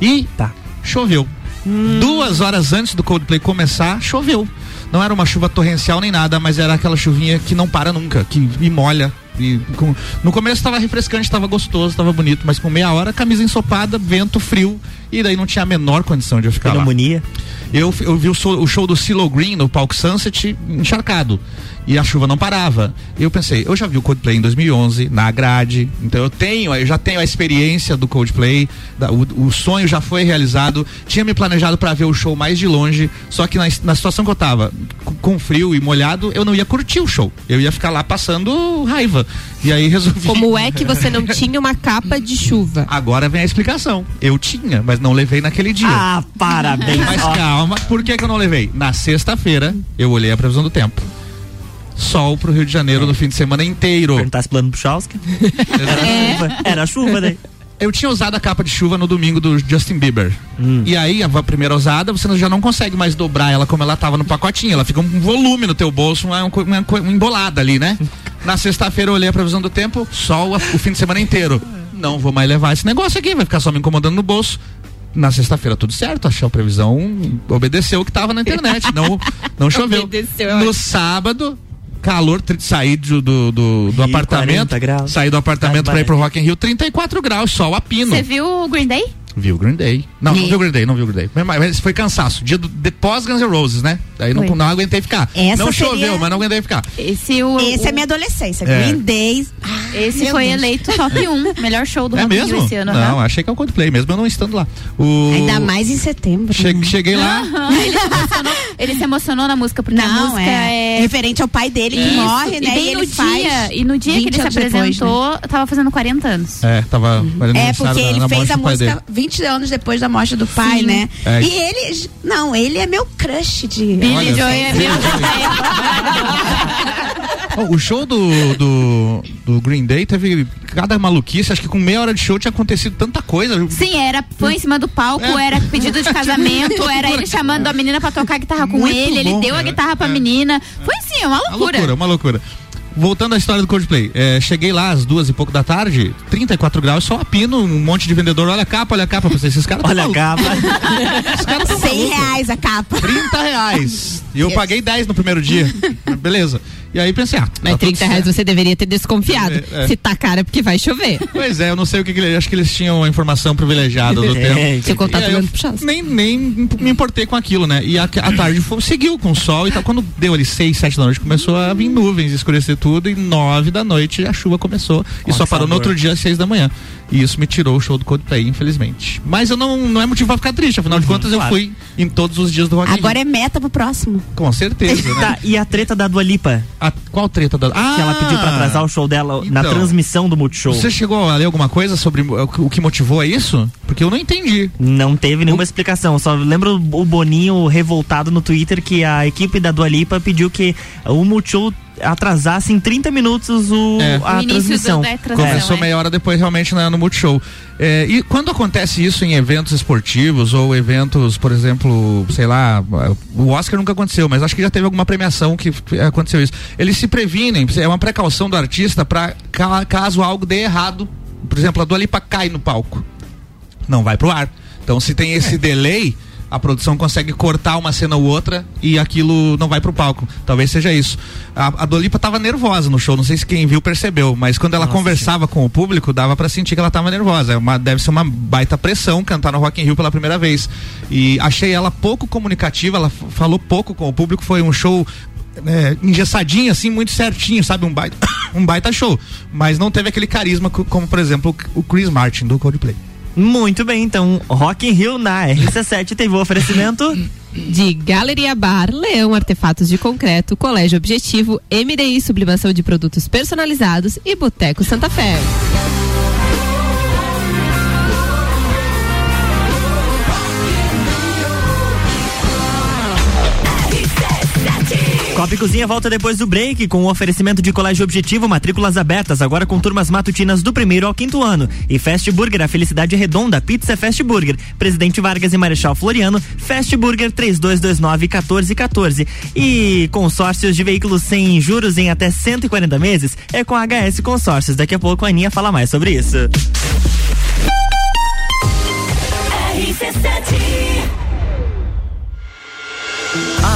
E Tá. choveu. Duas horas antes do Coldplay começar, choveu. Não era uma chuva torrencial nem nada, mas era aquela chuvinha que não para nunca, que me molha. E com- no começo estava refrescante, estava gostoso, estava bonito, mas com meia hora, camisa ensopada, vento frio, e daí não tinha a menor condição de eu ficar lá. Pneumonia. Eu, eu vi o show, o show do Silo Green no palco Sunset encharcado e a chuva não parava. E eu pensei, eu já vi o Coldplay em 2011 na grade, então eu tenho, eu já tenho a experiência do Coldplay, da, o, o, sonho já foi realizado. Tinha me planejado para ver o show mais de longe, só que na, na situação que eu tava, com, com frio e molhado, eu não ia curtir o show. Eu ia ficar lá passando raiva. E aí resolvi. Como é que você não tinha uma capa de chuva? Agora vem a explicação. Eu tinha, mas não levei naquele dia. Ah, parabéns. Mas calma, por que, que eu não levei? Na sexta-feira, eu olhei a previsão do tempo sol pro Rio de Janeiro é. no fim de semana inteiro. Perguntasse plano. Era é. chuva. Era chuva daí. Eu tinha usado a capa de chuva no domingo do Justin Bieber. Hum. E aí, a primeira usada, você já não consegue mais dobrar ela como ela tava no pacotinho. Ela fica um volume no teu bolso, uma, uma, uma embolada ali, né? Na sexta-feira eu olhei a previsão do tempo, sol o fim de semana inteiro. Não vou mais levar esse negócio aqui, vai ficar só me incomodando no bolso na sexta-feira tudo certo, achei a previsão obedeceu o que estava na internet, não não choveu. Obedeceu, no sábado calor, sair do, do, do, do apartamento, sair do apartamento para ir pro Rock in Rio, 34 graus, sol a pino. Você viu o Green Day? Viu Green Day. Não, não viu Green Day, não viu Green Day. Mas foi cansaço. Dia do, de pós Guns N' Roses, né? Aí não, não aguentei ficar. Essa não seria... choveu, mas não aguentei ficar. Esse, o, esse o... é minha adolescência. É. Green Day. Ah, esse foi Deus. eleito top 1. melhor show do é mesmo? esse ano. Não, achei que é o Coldplay, mesmo eu não estando lá. O... Ainda mais em setembro. Che né? Cheguei lá. ele, se emocionou, ele, se emocionou, na música, porque não, a música é... é... Referente ao pai dele que morre, né? E, bem e no dia, e no dia que ele se apresentou, depois, né? tava fazendo 40 anos. É, tava. É, porque ele fez a música 20 anos depois da morte do pai, Sim. né? É. E ele, não, ele é meu crush de. Billy Joy é meu. oh, o show do, do, do, Green Day teve cada maluquice, acho que com meia hora de show tinha acontecido tanta coisa. Sim, era foi em cima do palco, é. era pedido de casamento, era ele chamando a menina pra tocar guitarra com Muito ele, bom, ele deu a guitarra pra é. menina. Foi sim, uma loucura. Uma loucura, uma loucura voltando à história do Coldplay, é, cheguei lá às duas e pouco da tarde, 34 graus, só a pino, um monte de vendedor, olha a capa, olha a capa, vocês, esses caras Olha a capa. Esses caras 100 reais a capa. 30 reais. E eu paguei 10 no primeiro dia. Beleza. E aí pensei, ah. Mas tá 30 reais você deveria ter desconfiado. É, é. Se tá cara, é porque vai chover. Pois é, eu não sei o que, que ele. Acho que eles tinham a informação privilegiada do é, tempo. Seu contato eu nem, nem me importei com aquilo, né? E a, a tarde foi, seguiu com o sol e tal. Quando deu ali 6, 7 da noite, começou a vir nuvens, escurecer tudo. E 9 da noite a chuva começou. e só parou no outro dia às 6 da manhã. E isso me tirou o show do Coldplay, infelizmente. Mas eu não, não é motivo pra ficar triste, afinal uhum, de contas claro. eu fui em todos os dias do Rock Agora é meta pro próximo. Com certeza, né? Tá, e a treta da Dua Lipa? A, qual treta da ah, Que ela pediu pra atrasar o show dela então, na transmissão do Multishow. Você chegou a ler alguma coisa sobre o, que motivou isso? Porque eu não entendi. Não teve nenhuma o... explicação, só lembro o Boninho revoltado no Twitter que a equipe da Dua Lipa pediu que o Multishow atrasasse em 30 minutos o, é. a o transmissão. Do, Começou é. meia hora depois realmente né, no Multishow. É, e quando acontece isso em eventos esportivos ou eventos, por exemplo, sei lá, o Oscar nunca aconteceu, mas acho que já teve alguma premiação que aconteceu isso. Eles se previnem, é uma precaução do artista para caso algo dê errado. Por exemplo, a Dua Lipa cai no palco. Não vai pro ar. Então se tem esse é. delay, a produção consegue cortar uma cena ou outra e aquilo não vai pro palco. Talvez seja isso. A, a Dolipa tava nervosa no show, não sei se quem viu percebeu, mas quando ela Nossa, conversava com o público, dava para sentir que ela tava nervosa. É uma, deve ser uma baita pressão cantar no Rock in Rio pela primeira vez. E achei ela pouco comunicativa, ela falou pouco com o público, foi um show é, engessadinho, assim, muito certinho, sabe? Um baita, um baita show. Mas não teve aquele carisma como, por exemplo, o Chris Martin do Coldplay. Muito bem, então, Rock in Rio na RC7 teve o oferecimento de Galeria Bar, Leão Artefatos de Concreto, Colégio Objetivo, MDI Sublimação de Produtos Personalizados e Boteco Santa Fé. Copa e Cozinha volta depois do break com o oferecimento de colégio objetivo, matrículas abertas, agora com turmas matutinas do primeiro ao quinto ano. E Fast Burger, a felicidade redonda, pizza Fast Burger. Presidente Vargas e Marechal Floriano, Fast Burger 3229 1414. E consórcios de veículos sem juros em até 140 meses é com a HS Consórcios. Daqui a pouco a Aninha fala mais sobre isso. RC7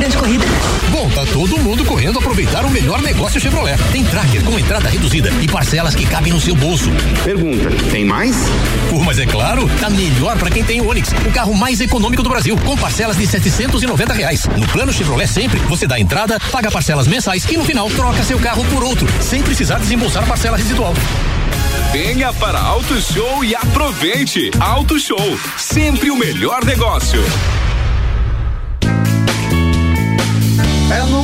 Grande corrida? Bom, tá todo mundo correndo aproveitar o melhor negócio Chevrolet. Tem tracker com entrada reduzida e parcelas que cabem no seu bolso. Pergunta, tem mais? Pô, mas é claro, tá melhor para quem tem o Onix, o carro mais econômico do Brasil, com parcelas de 790 reais. No plano Chevrolet sempre, você dá entrada, paga parcelas mensais e no final troca seu carro por outro, sem precisar desembolsar parcela residual. Venha para Auto Show e aproveite. Auto Show, sempre o melhor negócio.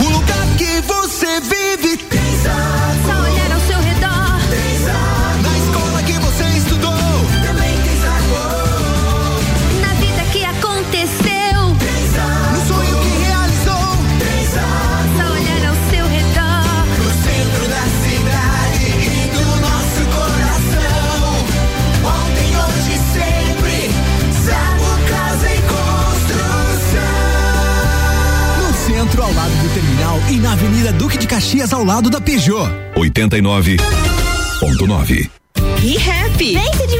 O lugar que você vive. Tem Caxias, ao lado da Peugeot. 89.9. E Happy. Vem se divertir.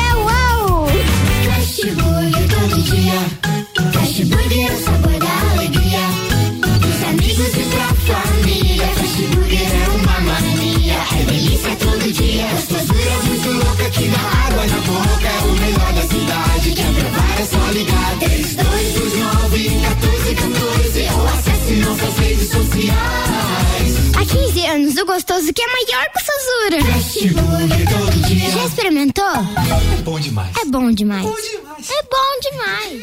Gostosura muito louca que dá água na boca. É o melhor da cidade. Quer provar é só ligar. 3229 1414 ou acesse nossas redes sociais. Há 15 anos, o gostoso que é maior que o Sazura. Dia. Já experimentou? É bom demais. É bom demais. É bom demais.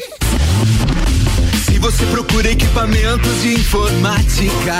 Se você procura equipamentos de informática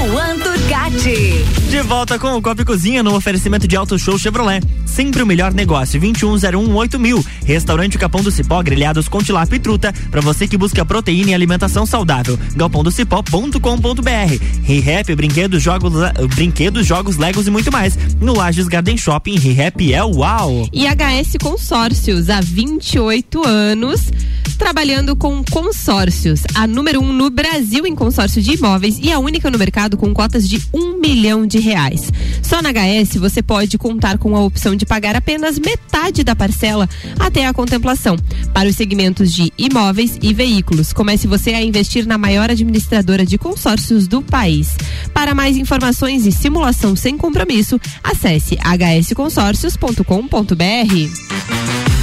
De volta com o Copa e Cozinha no oferecimento de Auto Show Chevrolet. Sempre o melhor negócio. 2101 mil. Restaurante Capão do Cipó, grelhados com tilápia e truta. Pra você que busca proteína e alimentação saudável. galpondocipó.com.br. ReHap, brinquedos, jogos, brinquedos, jogos, legos e muito mais. No Lages Garden Shopping, ReHap é uau. E HS Consórcios, há 28 anos, trabalhando com consórcios. A número um no Brasil em consórcio de imóveis e a única no mercado com cotas de um milhão de reais. Só na HS você pode contar com a opção de pagar apenas metade da parcela até a contemplação. Para os segmentos de imóveis e veículos, comece você a investir na maior administradora de consórcios do país. Para mais informações e simulação sem compromisso, acesse hsconsórcios.com.br.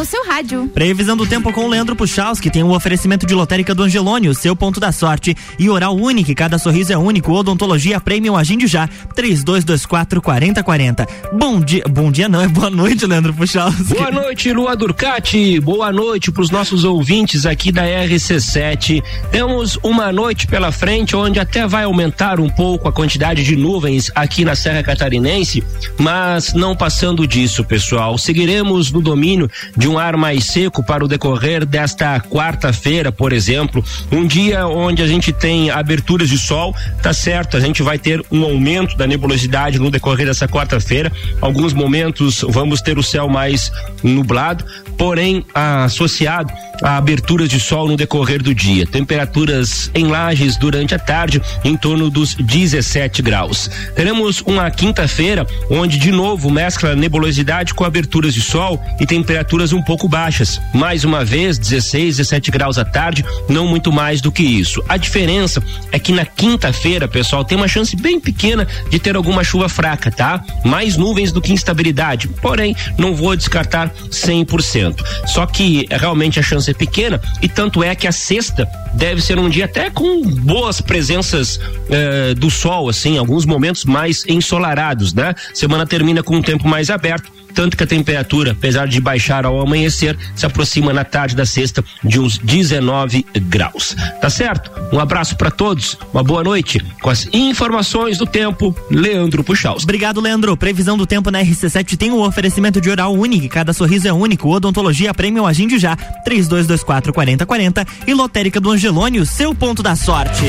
no seu rádio. Previsão do tempo com o Leandro Puchalski tem um oferecimento de lotérica do Angelone, o seu ponto da sorte. E oral único, cada sorriso é único. Odontologia Premium Agende já. 3224 4040. Bom dia. Bom dia não, é boa noite, Leandro Puchalski. Boa noite, Lua Durcati. Boa noite para os nossos ouvintes aqui da RC7. Temos uma noite pela frente onde até vai aumentar um pouco a quantidade de nuvens aqui na Serra Catarinense, mas não passando disso, pessoal. Seguiremos no domínio de um ar mais seco para o decorrer desta quarta-feira, por exemplo, um dia onde a gente tem aberturas de sol, tá certo, a gente vai ter um aumento da nebulosidade no decorrer dessa quarta-feira. Alguns momentos vamos ter o céu mais nublado, porém associado a aberturas de sol no decorrer do dia. Temperaturas em lajes durante a tarde em torno dos 17 graus. Teremos uma quinta-feira onde de novo mescla nebulosidade com aberturas de sol e temperaturas um pouco baixas. Mais uma vez, 16, 17 graus à tarde, não muito mais do que isso. A diferença é que na quinta-feira, pessoal, tem uma chance bem pequena de ter alguma chuva fraca, tá? Mais nuvens do que instabilidade. Porém, não vou descartar 100%. Só que realmente a chance é pequena e tanto é que a sexta deve ser um dia até com boas presenças eh, do sol, assim, alguns momentos mais ensolarados, né? Semana termina com um tempo mais aberto tanto que a temperatura, apesar de baixar ao amanhecer, se aproxima na tarde da sexta de uns 19 graus. Tá certo? Um abraço para todos, uma boa noite. Com as informações do tempo, Leandro Puxaus. Obrigado, Leandro. Previsão do tempo na RC7 tem um oferecimento de oral único, cada sorriso é único. Odontologia Premium Agende já, 3224 4040 e Lotérica do Angelone, o seu ponto da sorte.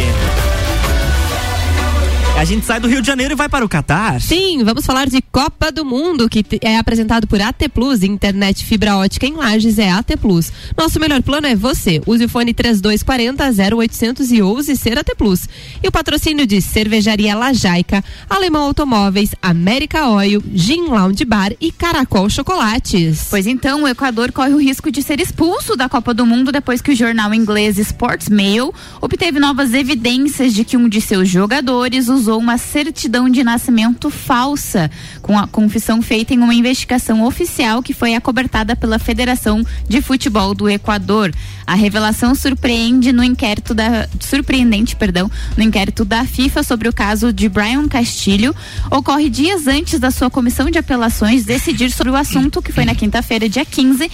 A gente sai do Rio de Janeiro e vai para o Catar. Sim, vamos falar de Copa do Mundo, que é apresentado por AT Plus. Internet fibra ótica em Lages é AT Plus. Nosso melhor plano é você. Use o fone 3240 0800 e ouse ser AT Plus. E o patrocínio de Cervejaria Lajaica, Alemão Automóveis, América Oil, Gin Lounge Bar e Caracol Chocolates. Pois então, o Equador corre o risco de ser expulso da Copa do Mundo depois que o jornal inglês Sports Mail obteve novas evidências de que um de seus jogadores usou uma certidão de nascimento falsa, com a confissão feita em uma investigação oficial que foi acobertada pela Federação de Futebol do Equador. A revelação surpreende no inquérito da surpreendente, perdão, no inquérito da FIFA sobre o caso de Brian Castilho, ocorre dias antes da sua comissão de apelações decidir sobre o assunto, que foi na quinta-feira, dia 15,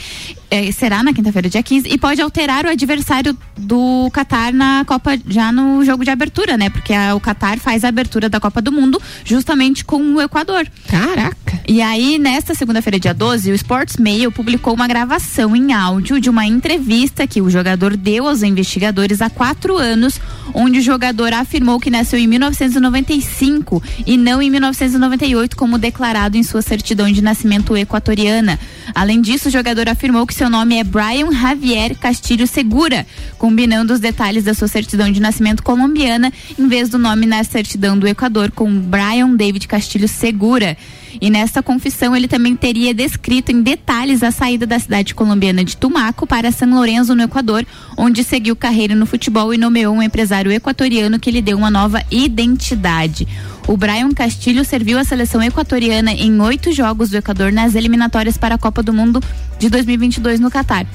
eh, será na quinta-feira, dia 15, e pode alterar o adversário do Catar na Copa, já no jogo de abertura, né? Porque a, o Catar faz a abertura da Copa do Mundo justamente com o Equador. Caraca! E aí, nesta segunda-feira, dia 12, o Sports Mail publicou uma gravação em áudio de uma entrevista que o jogador deu aos investigadores há quatro anos, onde o jogador afirmou que nasceu em 1995 e não em 1998, como declarado em sua certidão de nascimento equatoriana. Além disso, o jogador afirmou que seu nome é Brian Javier Castilho Segura, combinando os detalhes da sua certidão de nascimento colombiana, em vez do nome na certidão do Equador, com Brian David Castilho Segura. E nesta confissão ele também teria descrito em detalhes a saída da cidade colombiana de Tumaco para São Lourenço, no Equador, onde seguiu carreira no futebol e nomeou um empresário equatoriano que lhe deu uma nova identidade. O Brian Castilho serviu a seleção equatoriana em oito jogos do Equador nas eliminatórias para a Copa do Mundo de 2022 no Catar.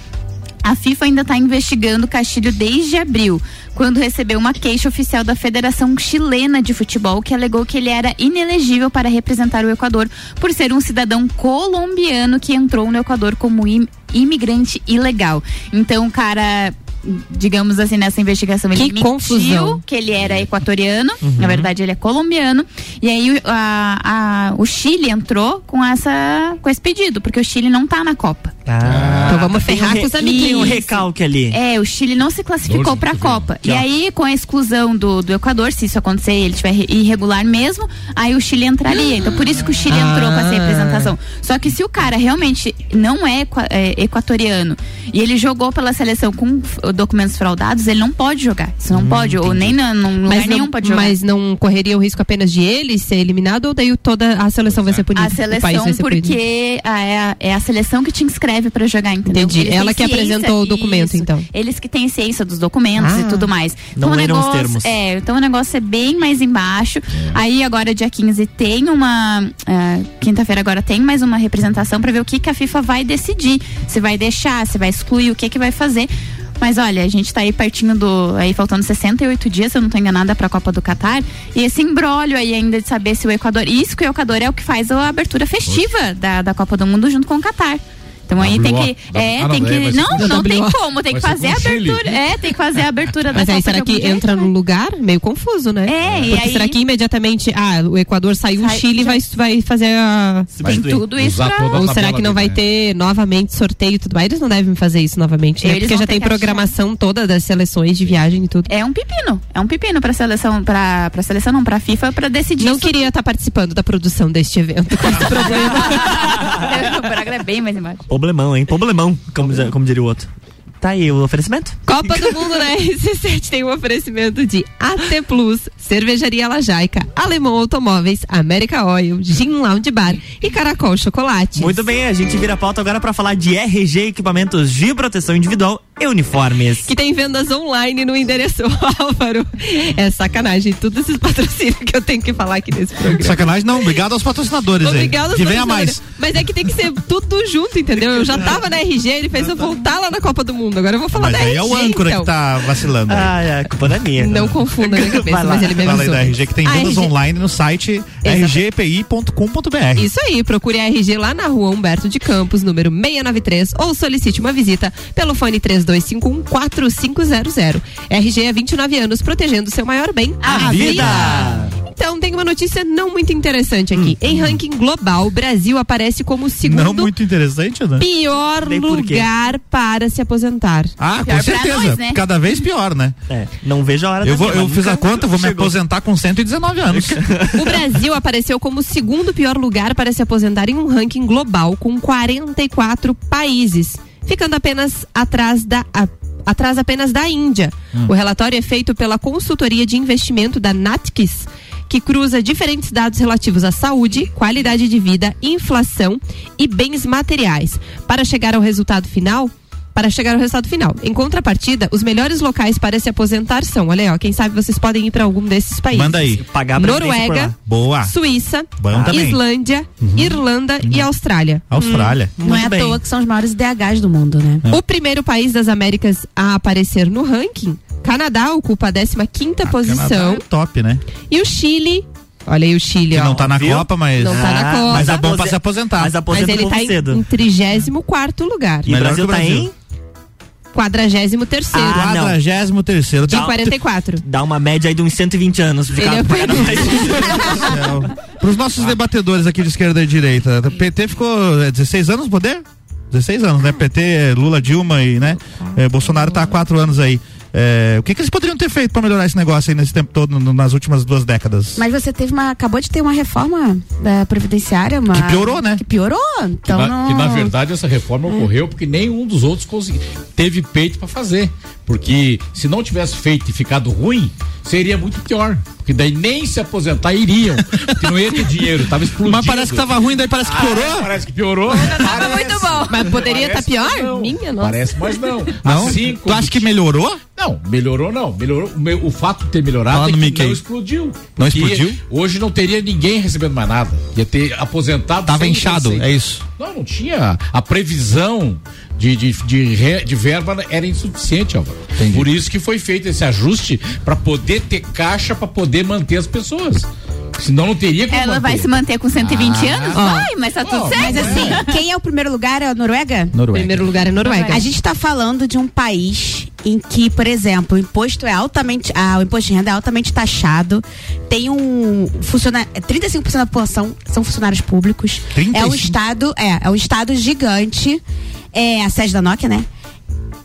A FIFA ainda está investigando Castilho desde abril, quando recebeu uma queixa oficial da Federação Chilena de Futebol que alegou que ele era inelegível para representar o Equador por ser um cidadão colombiano que entrou no Equador como im imigrante ilegal. Então, o cara digamos assim, nessa investigação ele Que mentiu confusão. que ele era equatoriano, Uhum. na verdade ele é colombiano, e aí o- a- a- o Chile entrou com essa com esse pedido, porque o Chile não tá na Copa. Ah, então vamos um ferrar re- com os Tem um amiguinhos. recalque ali. É, o Chile não se classificou para a. Copa. Aqui, e aí, com a exclusão do, do Equador, se isso acontecer e ele estiver irregular mesmo, aí o Chile entraria. Então, por isso que o Chile Ah. entrou com essa representação. Só que se o cara realmente não é, é, equatoriano e ele jogou pela seleção com documentos fraudados, ele não pode jogar. Isso não pode. Ou nem na, num Mas nenhum não, pode jogar. mas não correria o risco apenas de ele ser eliminado ou daí toda a seleção vai ser punida? A seleção, porque a- é, a, é a seleção que te inscreve pra jogar, entendeu? Entendi. Eles Ela que apresentou o documento, então. Eles que têm ciência dos documentos Ah. e tudo mais. Não o leram os termos. É, então o negócio é bem mais embaixo. Aí agora, dia 15, tem uma. ah, Quinta-feira agora tem mais uma representação pra ver o que, que a FIFA vai decidir. Se vai deixar, se vai excluir, o que, que vai fazer. Mas olha, a gente tá aí pertinho do. Aí faltando 68 dias, se eu não tô enganada, pra Copa do Catar. E esse embrólio aí ainda de saber se o Equador. Isso que o Equador é o que faz a abertura festiva da, da Copa do Mundo junto com o Catar. Então aí tem WO. que. É, Ah, não, tem que. Não, não tem como, tem que fazer a abertura. É, tem que fazer a abertura da Mas aí será que entra né? no lugar? Meio confuso, né? É, e Porque aí- será que imediatamente, ah, o Equador saiu, o Chile vai, vai fazer a... Tem tudo isso pra- Ou será que não vai né? ter novamente sorteio e tudo mais? Eles não devem fazer isso novamente, né? Porque já tem programação toda das seleções de viagem e tudo. É um pepino. É um pepino pra seleção, pra, pra seleção não, pra FIFA, pra decidir Não queria estar participando da produção deste evento com esse problema. o é bem mais embaixo. Problemão, hein? Problemão, como, como diria o outro. Tá aí o oferecimento? Copa do Mundo na RC7 tem um oferecimento de AT Plus, Cervejaria Lajaica, Alemão Automóveis, América Oil, Gin Lounge Bar e Caracol Chocolate. Muito bem, a gente vira a pauta agora pra falar de RG Equipamentos de Proteção Individual e Uniformes. Que tem vendas online no endereço Álvaro. É sacanagem, todos esses patrocínios que eu tenho que falar aqui nesse programa. Sacanagem não, obrigado aos patrocinadores Obrigado, aí. Que venha mais. Mas é que tem que ser tudo junto, entendeu? Eu já tava na RG, ele fez eu voltar lá na Copa do Mundo. Agora eu vou falar Mas da aí RG. é o âncora então. que tá vacilando. aí. Ah, é, a culpa não é minha. Não confunda na cabeça, Vai lá. mas ele me Fala aí avisou. da RG que tem A vendas RG online no site rgpi.com.br. Isso aí, procure a RG lá na rua Humberto de Campos, número 693, ou solicite uma visita pelo fone 3251-4500. RG há 29 anos, protegendo seu maior bem, a, vida. Então, tem uma notícia não muito interessante aqui. em ranking global, o Brasil aparece como o segundo Não muito interessante, né? pior lugar para se aposentar. Ah, com Pior pra certeza. nós, né? Cada vez pior, né? É, não vejo a hora Eu, vou, eu fiz a conta, vou me chegou. aposentar com 119 anos. O Brasil apareceu como o segundo pior lugar para se aposentar em um ranking global com 44 países, ficando apenas atrás da a- atrás apenas da Índia. O relatório é feito pela consultoria de investimento da Natix, que cruza diferentes dados relativos à saúde, qualidade de vida, inflação e bens materiais, para chegar ao resultado final. Para chegar ao resultado final. Em contrapartida, os melhores locais para se aposentar são, olha aí, ó, quem sabe vocês podem ir para algum desses países. Manda aí. Pagar Noruega. Boa. Suíça, também. Islândia, Irlanda e Austrália. Austrália. Não é Muito à bem. toa que são os maiores DHs do mundo, né? O primeiro país das Américas a aparecer no ranking, Canadá ocupa a 15ª posição Canadá é top, né? e o Chile, olha aí o Chile, Que ó. não tá na viu? Copa, mas. Não tá na Ah, Copa. Mas é bom pra se aposentar. Mas Mas ele tá povo em, cedo. em 34 lugar. E o Brasil o tá Brasil. Em 43 Ah, não. 43 terceiro. de 44. Dá uma média aí de uns 120 anos. Ele Ficar é o pagando mais. Para os nossos debatedores aqui de esquerda e direita, PT ficou é, 16 anos no poder? 16 anos, né? PT, Lula, Dilma e, né? É, Bolsonaro tá há quatro anos aí. É, o que, que eles poderiam ter feito para melhorar esse negócio aí nesse tempo todo, no- nas últimas duas décadas? Mas você teve uma. Acabou de ter uma reforma da Previdenciária, uma. Que piorou, né? Que piorou. Que, Então na, não. que, na verdade essa reforma ocorreu porque nenhum dos outros consegui- teve peito para fazer. Porque se não tivesse feito e ficado ruim, seria muito pior. Porque daí nem se aposentar iriam. Porque não ia ter dinheiro, tava explodindo. Mas parece que tava ruim, daí parece que piorou. Ah, parece que piorou. Tava muito bom. Mas poderia estar Parece, pior? não. Minha nossa. Parece, mas não. Não? Assim tu acha que melhorou? Não, melhorou não. Melhorou. O, meu- o fato de ter melhorado é que Mickey. não explodiu. Não explodiu? Hoje não teria ninguém recebendo mais nada. Ia ter aposentado. Tava inchado, receita. é isso. Não, não tinha. A previsão de, de, de, re- de verba era insuficiente, Álvaro. Entendi. Por isso que foi feito esse ajuste para poder ter caixa para poder manter as pessoas. Senão não teria como Ela manter. vai se manter com 120 Ah. anos? Ó. Vai, mas tá tudo Ó, certo. Mas assim, quem é o primeiro lugar? É a Noruega? Noruega. Primeiro lugar é Noruega. A gente está falando de um país em que, por exemplo, o imposto é altamente, ah, o imposto de renda é altamente taxado. Tem um funcionário, 35% da população são funcionários públicos. É um 35? estado, é, é um estado gigante. É a sede da Nokia, né?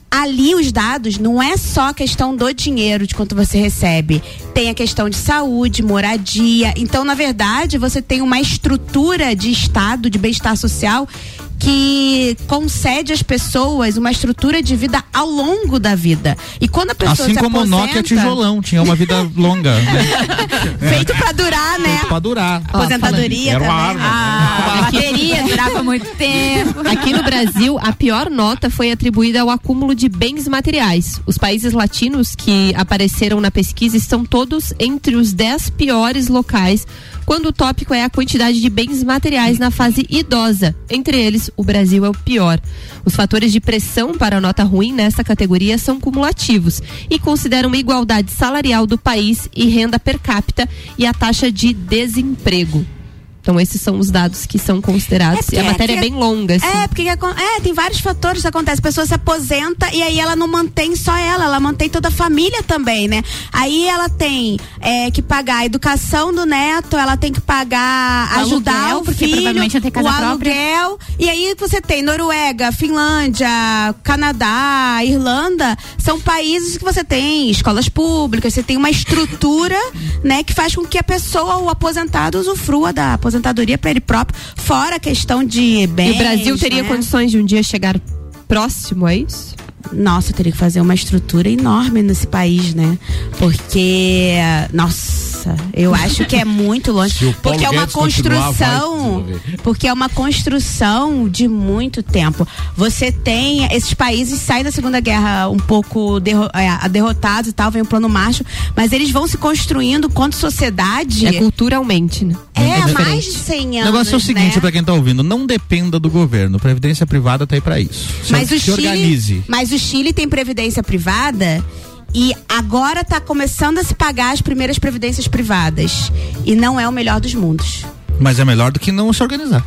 ali os dados não é só questão do dinheiro, de quanto você recebe. Tem a questão de saúde, moradia. Então, na verdade, você tem uma estrutura de Estado, de bem-estar social, que concede às pessoas uma estrutura de vida ao longo da vida. E quando a pessoa Assim se como o aposenta, Nokia tijolão, tinha uma vida longa. Né? feito pra durar, né? Feito pra durar. Aposentadoria Era uma árvore. A bateria durava muito tempo. Aqui no Brasil, a pior nota foi atribuída ao acúmulo de bens materiais. Os países latinos que apareceram na pesquisa estão todos entre os 10 piores locais, quando o tópico é a quantidade de bens materiais na fase idosa. Entre eles, o Brasil é o pior. Os fatores de pressão para a nota ruim nessa categoria são cumulativos e consideram a igualdade salarial do país e renda per capita e a taxa de desemprego. Então esses são os dados que são considerados. e a matéria é, bem longa. Assim. É, porque é, tem vários fatores que acontecem. A pessoa se aposenta e aí ela não mantém só ela, ela mantém toda a família também, né? Aí ela tem é, que pagar a educação do neto, ela tem que pagar, O ajudar aluguel, o porque filho, ter casa o própria. aluguel. E aí você tem Noruega, Finlândia, Canadá, Irlanda, são países que você tem escolas públicas, você tem uma estrutura, né, que faz com que a pessoa, o aposentado, usufrua da aposentadoria para ele próprio, fora a questão de E bens. o Brasil teria né? condições de um dia chegar próximo a isso? Nossa, teria que fazer uma estrutura enorme nesse país, né? Porque, nossa, eu acho que é muito longe. O porque é uma construção. Porque é uma construção de muito tempo. Você tem. Esses países saem da Segunda Guerra um pouco derro- é, derrotados e tal, vem o plano Marshall, mas eles vão se construindo quanto sociedade. É culturalmente, né? É, há diferente. mais de 100 O anos. negócio é o seguinte, né? pra quem tá ouvindo, não dependa do governo. Previdência privada tá aí pra isso. Se, Mas o se Chile, organize. mas o Chile tem previdência privada e agora está começando a se pagar as primeiras previdências privadas e não é o melhor dos mundos. Mas é melhor do que não se organizar.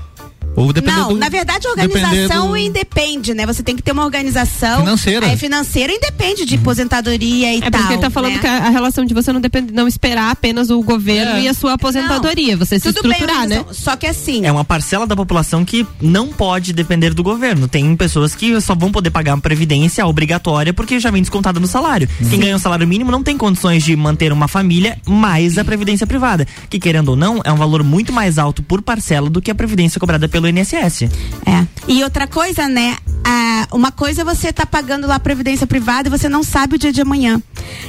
Ou depender não, do, na verdade a organização do- independe, né? Você tem que ter uma organização Financeira. Aí, financeira independe de aposentadoria e É tal. porque ele tá falando né? que a, a relação de você não depende, não esperar apenas o governo É. e a sua aposentadoria, você se Tudo bem, estruturar, né? Só que assim, É uma parcela da população que não pode depender do governo. Tem pessoas que só vão poder pagar uma previdência obrigatória porque já vem descontada no salário. Quem ganha um salário mínimo não tem condições de manter uma família mais a previdência privada, que querendo ou não é um valor muito mais alto por parcela do que a previdência cobrada pelo INSS. É. E outra coisa, né? Ah, uma coisa é você tá pagando lá previdência privada e você não sabe o dia de amanhã.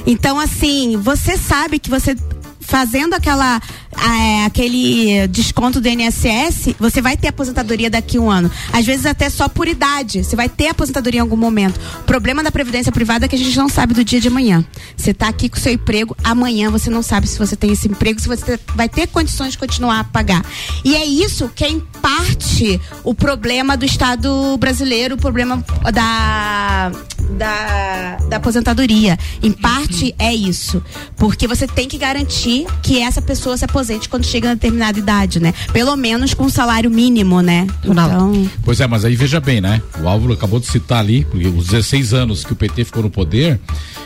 Então, assim, você sabe que você fazendo aquela ah, aquele desconto do INSS, você vai ter aposentadoria daqui a um ano. Às vezes até só por idade. Você vai ter aposentadoria em algum momento. O problema da previdência privada é que a gente não sabe do dia de amanhã. Você tá aqui com o seu emprego, amanhã você não sabe se você tem esse emprego, se você vai ter condições de continuar a pagar. E é isso que é em parte o problema do Estado brasileiro, o problema da da, da aposentadoria. Em parte é isso. Porque você tem que garantir que essa pessoa se aposente quando chega a determinada idade, né? Pelo menos com um salário mínimo, né? Então, Pois é, mas aí veja bem, né? O Álvaro acabou de citar ali, porque os 16 anos que o PT ficou no poder,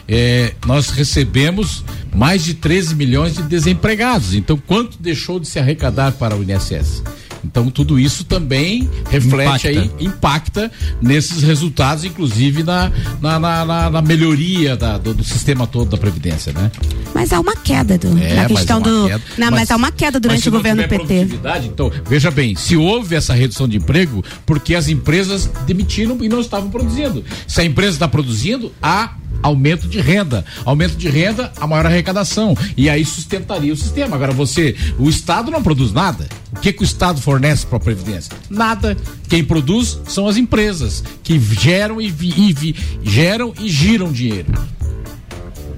é, nós recebemos mais de 13 milhões de desempregados. Então, quanto deixou de se arrecadar para o INSS? Então, tudo isso também reflete Impacta. aí, impacta nesses resultados, inclusive na, na, na, na- na melhoria da- do, do sistema todo da Previdência, né? mas há uma queda do, É, na mas questão do. queda. Não, mas, há uma queda mas durante se o não governo tiver PT. Então, veja bem, se houve essa redução de emprego, porque as empresas demitiram e não estavam produzindo. Se a empresa está produzindo, há aumento de renda. Aumento de renda, a maior arrecadação. E aí sustentaria o sistema. Agora você, o Estado não produz nada. O que, que o Estado fornece para a Previdência? Nada. Quem produz são as empresas, que geram e, vi- e vi- geram e giram dinheiro.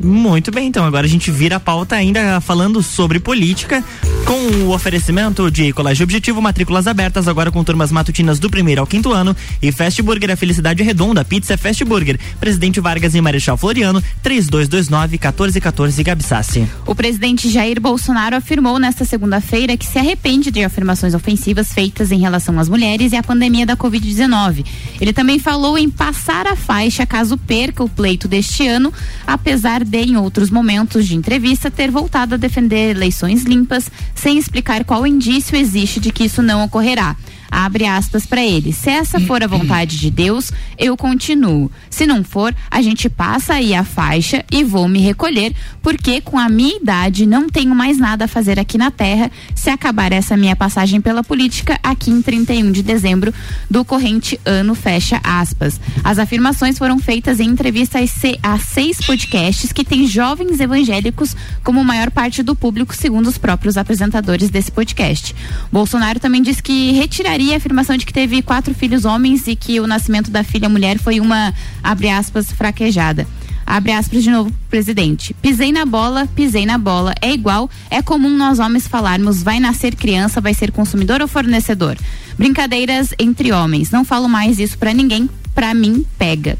Muito bem, então agora a gente vira a pauta ainda falando sobre política, com o oferecimento de Colégio Objetivo, matrículas abertas agora com turmas matutinas do primeiro ao quinto ano e Fast Burger, a felicidade redonda, pizza é Fast Burger, Presidente Vargas e Marechal Floriano, 3229-1414 Gabi Sassi. O presidente Jair Bolsonaro afirmou nesta segunda-feira que se arrepende de afirmações ofensivas feitas em relação às mulheres e à pandemia da Covid-19. Ele também falou em passar a faixa caso perca o pleito deste ano, apesar de, em outros momentos de entrevista, ter voltado a defender eleições limpas, sem explicar qual indício existe de que isso não ocorrerá. Abre aspas para ele. Se essa for a vontade de Deus, eu continuo. Se não for, a gente passa aí a faixa e vou me recolher, porque com a minha idade não tenho mais nada a fazer aqui na Terra. Se acabar essa minha passagem pela política aqui em 31 de dezembro do corrente ano, fecha aspas. As afirmações foram feitas em entrevista a seis podcasts que têm jovens evangélicos como maior parte do público, segundo os próprios apresentadores desse podcast. Bolsonaro também disse que retiraria a afirmação de que teve quatro filhos homens e que o nascimento da filha mulher foi uma, abre aspas, fraquejada. Abre aspas de novo, presidente. Pisei na bola, pisei na bola. É igual, é comum nós homens falarmos vai nascer criança, vai ser consumidor ou fornecedor. Brincadeiras entre homens. Não falo mais isso para ninguém, para mim pega.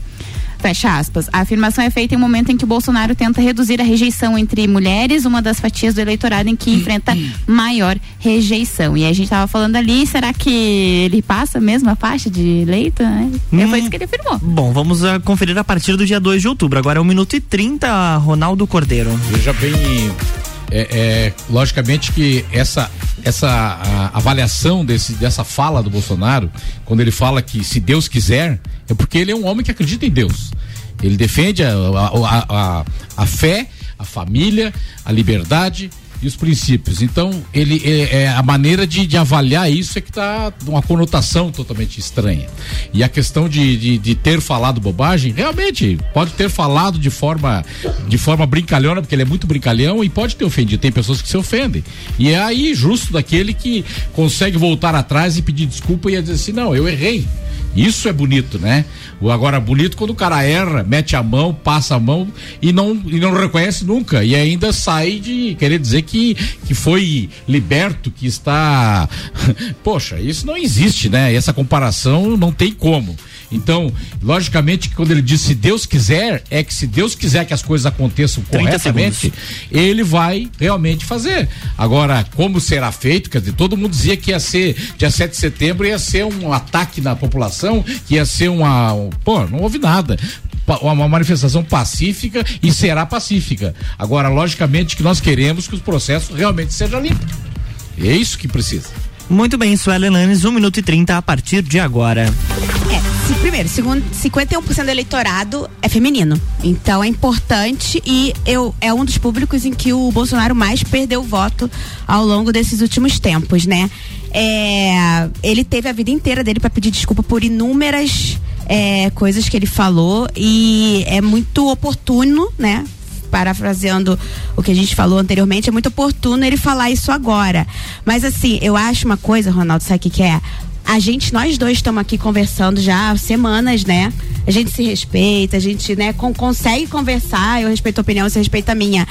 Fecha aspas. A afirmação é feita em um momento em que Bolsonaro tenta reduzir a rejeição entre mulheres, uma das fatias do eleitorado em que enfrenta maior rejeição. E a gente estava falando ali, será que ele passa mesmo a faixa de eleito? Né? Hum. Foi isso que ele afirmou. Bom, vamos uh, conferir a partir do dia 2 de outubro. Agora é 1 minuto e 30, Ronaldo Cordeiro. Veja bem, é, é, logicamente que essa essa a, avaliação desse, dessa fala do Bolsonaro, quando ele fala que se Deus quiser, é porque ele é um homem que acredita em Deus. Ele defende a, a, a, a fé, a família, a liberdade e os princípios. Então, ele é, é a maneira de, de, avaliar isso é que está uma conotação totalmente estranha. E a questão de, de, de, ter falado bobagem, realmente pode ter falado de forma de forma brincalhona, porque ele é muito brincalhão e pode ter ofendido. Tem pessoas que se ofendem. E é aí justo daquele que consegue voltar atrás e pedir desculpa e dizer assim: não, eu errei. Isso é bonito, né? O agora bonito quando o cara erra, mete a mão, passa a mão e não e não reconhece nunca e ainda sai de querer dizer que que foi liberto, que está Poxa, isso não existe, né? Essa comparação não tem como. Então, logicamente que quando ele diz se Deus quiser, é que se Deus quiser que as coisas aconteçam corretamente, ele vai realmente fazer. Agora, como será feito? Quer dizer, todo mundo dizia que ia ser dia 7 de setembro, ia ser um ataque na população, que ia ser uma. Um, pô, não houve nada uma manifestação pacífica e será pacífica. Agora, logicamente que nós queremos que os processos realmente sejam limpos. É isso que precisa. Muito bem, Suelen Lanes, 1 minuto e 30 a partir de agora. É, se, primeiro, segundo, 51% do eleitorado é feminino. Então é importante e eu, é um dos públicos em que o Bolsonaro mais perdeu voto ao longo desses últimos tempos, né? É, ele teve a vida inteira dele para pedir desculpa por inúmeras é, coisas que ele falou e é muito oportuno, né? Parafraseando o que a gente falou anteriormente, é muito oportuno ele falar isso agora. Mas assim, eu acho uma coisa, Ronaldo, sabe o que, que é? A gente, nós dois estamos aqui conversando já há semanas, né? A gente se respeita, a gente, né, com, consegue conversar, eu respeito a opinião, você respeita a minha.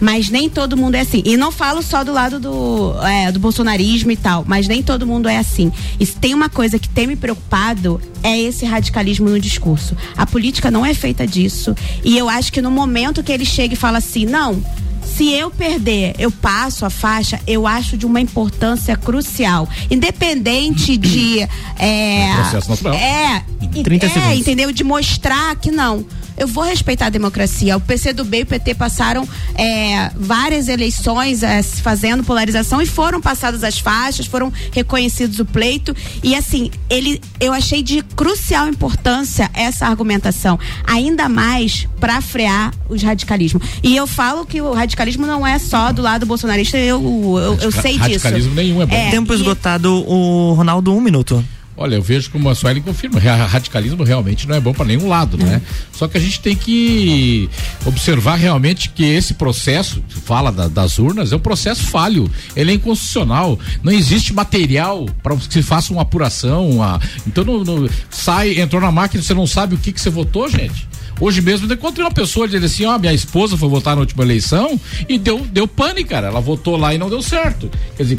Mas nem todo mundo é assim. E não falo só do lado do, é, do bolsonarismo e tal, mas nem todo mundo é assim. E se tem uma coisa que tem me preocupado, é esse radicalismo no discurso. A política não é feita disso. E eu acho que no momento que ele chega e fala assim, não se eu perder, eu passo a faixa, eu acho de uma importância crucial. Independente de. É, é processo natural. É, 30 é, segundos. entendeu? De mostrar que não eu vou respeitar a democracia. O PCdoB e o PT passaram é, várias eleições é, fazendo polarização e foram passadas as faixas, foram reconhecidos o pleito e assim ele, eu achei de crucial importância essa argumentação, ainda mais para frear os radicalismos. E eu falo que o radicalismo não é só do lado bolsonarista, eu, eu, eu sei radicalismo disso. Radicalismo nenhum é bom. É, Tempo esgotado, o Ronaldo, um minuto. Olha, eu vejo como a Sueli confirma, radicalismo realmente não é bom para nenhum lado, né? Só que a gente tem que observar realmente que esse processo, fala da, das urnas, é um processo falho, ele é inconstitucional, não existe material para que se faça uma apuração, uma... então não, não, sai, entrou na máquina, você não sabe o que que você votou, gente. Hoje mesmo eu encontrei uma pessoa dizendo assim, ó, minha esposa foi votar na última eleição e deu, deu pane, cara. Ela votou lá e não deu certo. Quer dizer,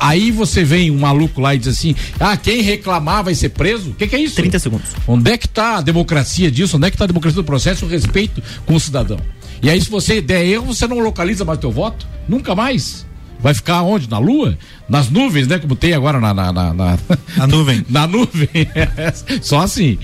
Aí você vem um maluco lá e diz assim: ah, quem reclamar vai ser preso? O que, que, é isso? 30 segundos. Onde é que está a democracia disso? Onde é que está a democracia do processo? O respeito com o cidadão. E aí, se você der erro, você não localiza mais teu voto? Nunca mais. Vai ficar onde? Na lua? Nas nuvens, né? Como tem agora na. Na, na, na... na nuvem. na nuvem. Só assim.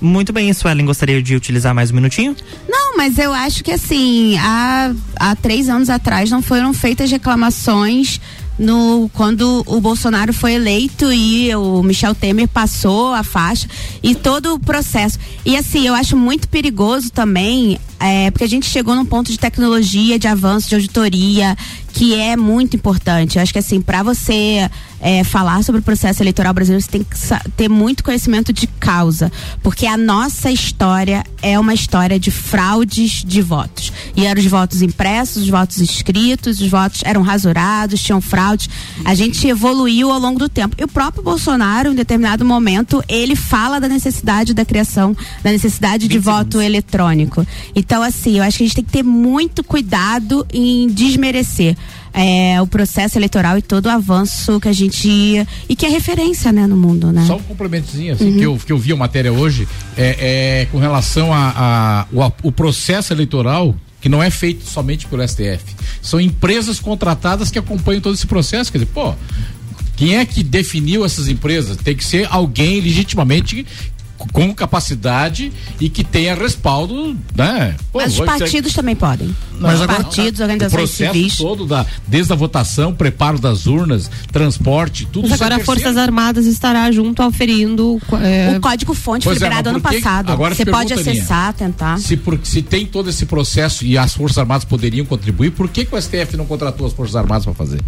Muito bem, Suelen, gostaria de utilizar mais um minutinho? Não, mas eu acho que assim, há, há três anos atrás não foram feitas reclamações no quando o Bolsonaro foi eleito e o Michel Temer passou a faixa e todo o processo. E assim, eu acho muito perigoso também, é, porque a gente chegou num ponto de tecnologia, de avanço, de auditoria, que é muito importante. Eu acho que assim, para você é, falar sobre o processo eleitoral brasileiro, você tem que ter muito conhecimento de causa, porque a nossa história é uma história de fraudes de votos. E eram os votos impressos, os votos escritos, os votos eram rasurados, tinham fraudes. A gente evoluiu ao longo do tempo. E o próprio Bolsonaro, em determinado momento, ele fala da necessidade da criação, da necessidade de voto eletrônico. Então, assim, eu acho que a gente tem que ter muito cuidado em desmerecer é, o processo eleitoral e todo o avanço que a gente. e que é referência, né, no mundo, né? Só um complementozinho, assim, que, eu, que eu vi a matéria hoje, é, é com relação a, a- o, a- o processo eleitoral que não é feito somente pelo STF. São empresas contratadas que acompanham todo esse processo. Quer dizer, pô, quem é que definiu essas empresas? Tem que ser alguém legitimamente com capacidade e que tenha respaldo, né? Pô, Mas os vai ser- partidos também podem. Mas os agora- partidos, o organizações processo civis. todo da desde a votação, preparo das urnas, transporte, tudo Mas isso é agora a terceiro. Forças Armadas estará junto auferindo é, O código-fonte é, liberado mas ano passado. agora Você se pode Aninha, acessar, tentar. Se, por- se tem todo esse processo e as Forças Armadas poderiam contribuir, por que, que o STF não contratou as Forças Armadas para fazer?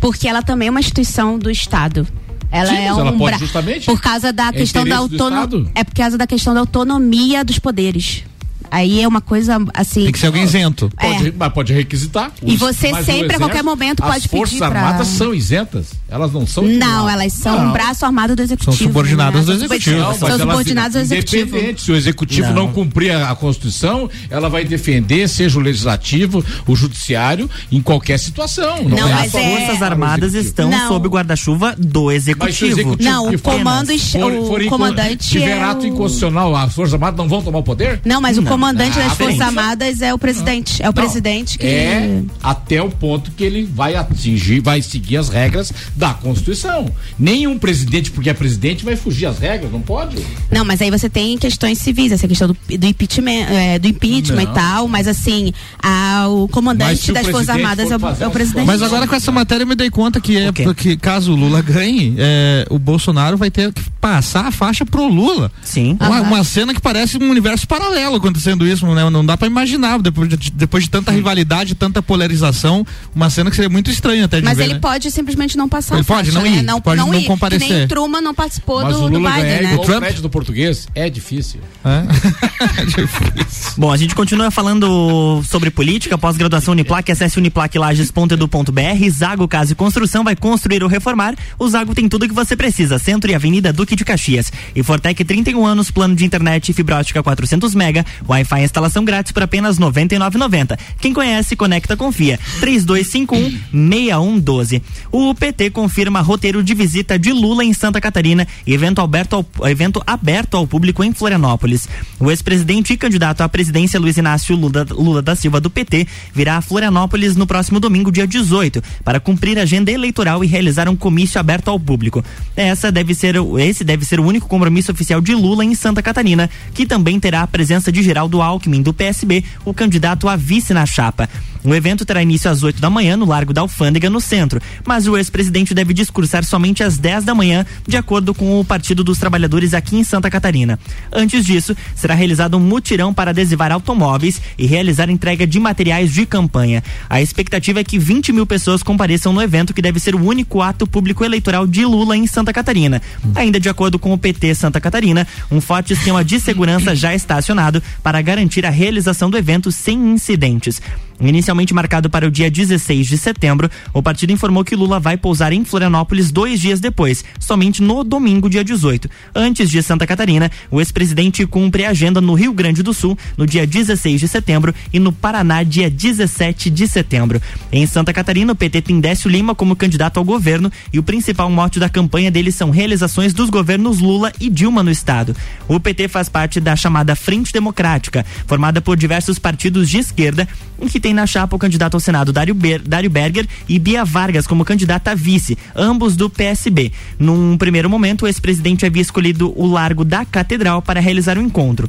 Porque ela também é uma instituição do Estado. Ela Sim, é um ela pode justamente- por causa da é questão da autonomia. Estado? É por causa da questão da autonomia dos poderes. Aí é uma coisa assim. Tem que ser alguém isento. Pode, Mas pode requisitar. E Os- você mas o sempre, a Exército, qualquer momento, as pode Forças pedir pra- Armadas são isentas. Elas não são. Não, elas são um braço armado do executivo. subordinadas né? do executivo. São Não, mas elas- subordinados ao executivo. Independente, se o executivo não, Não. cumprir a, a Constituição, ela vai defender, seja o legislativo, o judiciário, em qualquer situação. Não, Não, é é- As Forças Armadas estão Não. sob o guarda-chuva do Mas se o executivo. executivo Não, o comando for- o for comandante tiver é ato o- inconstitucional, as Forças Armadas não vão tomar o poder? Não, mas o Não. Comandante das Forças. Armadas é o presidente. É o presidente que. É até o ponto que ele vai atingir, vai seguir as regras da Constituição. Nenhum presidente, porque é presidente, vai fugir às regras, não pode? Não, mas aí você tem questões civis, essa questão do, do impeachment, é, do impeachment Não. e tal, mas assim, a- o comandante o das Forças Armadas é o, é o presidente. Mas agora com essa matéria eu me dei conta que é porque caso o Lula ganhe, é, o Bolsonaro vai ter que passar a faixa pro Lula. Sim. Uma, uma cena que parece um universo paralelo acontecendo isso, né? Não dá pra imaginar, depois de, depois de tanta rivalidade, tanta polarização, uma cena que seria muito estranha até de Mas ver, ele né? pode simplesmente não passar. Ele pode faixa, não né? ir, não, pode não ir, comparecer. Que nem Truman não participou Mas do, o do Lula Biden, ganhar né? o prédio do português é difícil. Bom, a gente continua falando sobre política, pós-graduação Uniplac, acesse uniplaclages.edu.br, Zago Casa e Construção vai construir ou reformar, o Zago tem tudo que você precisa, Centro e Avenida Duque de Caxias. E Fortec 31 anos, plano de internet e fibra ótica 400 mega, Wi-Fi instalação grátis por apenas R$ 99,90. Quem conhece, conecta, confia. 3251-6112. O PT confirma roteiro de visita de Lula em Santa Catarina e evento aberto ao, evento aberto ao público em Florianópolis. O ex-presidente e candidato à presidência Luiz Inácio Lula, Lula da Silva do PT virá a Florianópolis no próximo domingo, dia 18, para cumprir a agenda eleitoral e realizar um comício aberto ao público. Essa deve ser, esse deve ser o único compromisso oficial de Lula em Santa Catarina, que também terá a presença de Geraldo Alckmin, do PSB, o candidato a vice na chapa. O evento terá início às 8 da manhã no Largo da Alfândega, no centro, mas o ex-presidente deve discursar somente às 10 da manhã, de acordo com o Partido dos Trabalhadores aqui em Santa Catarina. Antes disso, será realizado um mutirão para adesivar automóveis e realizar entrega de materiais de campanha. A expectativa é que 20 mil pessoas compareçam no evento, que deve ser o único ato público eleitoral de Lula em Santa Catarina. Ainda de acordo com o PT Santa Catarina, um forte esquema de segurança já está acionado para garantir a realização do evento sem incidentes. Inicialmente marcado para o dia 16 de setembro, o partido informou que Lula vai pousar em Florianópolis dois dias depois, somente no domingo, dia 18. Antes de Santa Catarina, o ex-presidente cumpre a agenda no Rio Grande do Sul, no dia 16 de setembro, e no Paraná, dia 17 de setembro. Em Santa Catarina, o PT tem Décio Lima como candidato ao governo e o principal mote da campanha dele são realizações dos governos Lula e Dilma no estado. O PT faz parte da chamada Frente Democrática, formada por diversos partidos de esquerda, que tem na chapa o candidato ao Senado Dário, Ber Dário Berger e Bia Vargas como candidata a vice, ambos do PSB. Num primeiro momento, o ex-presidente havia escolhido o Largo da Catedral para realizar o encontro.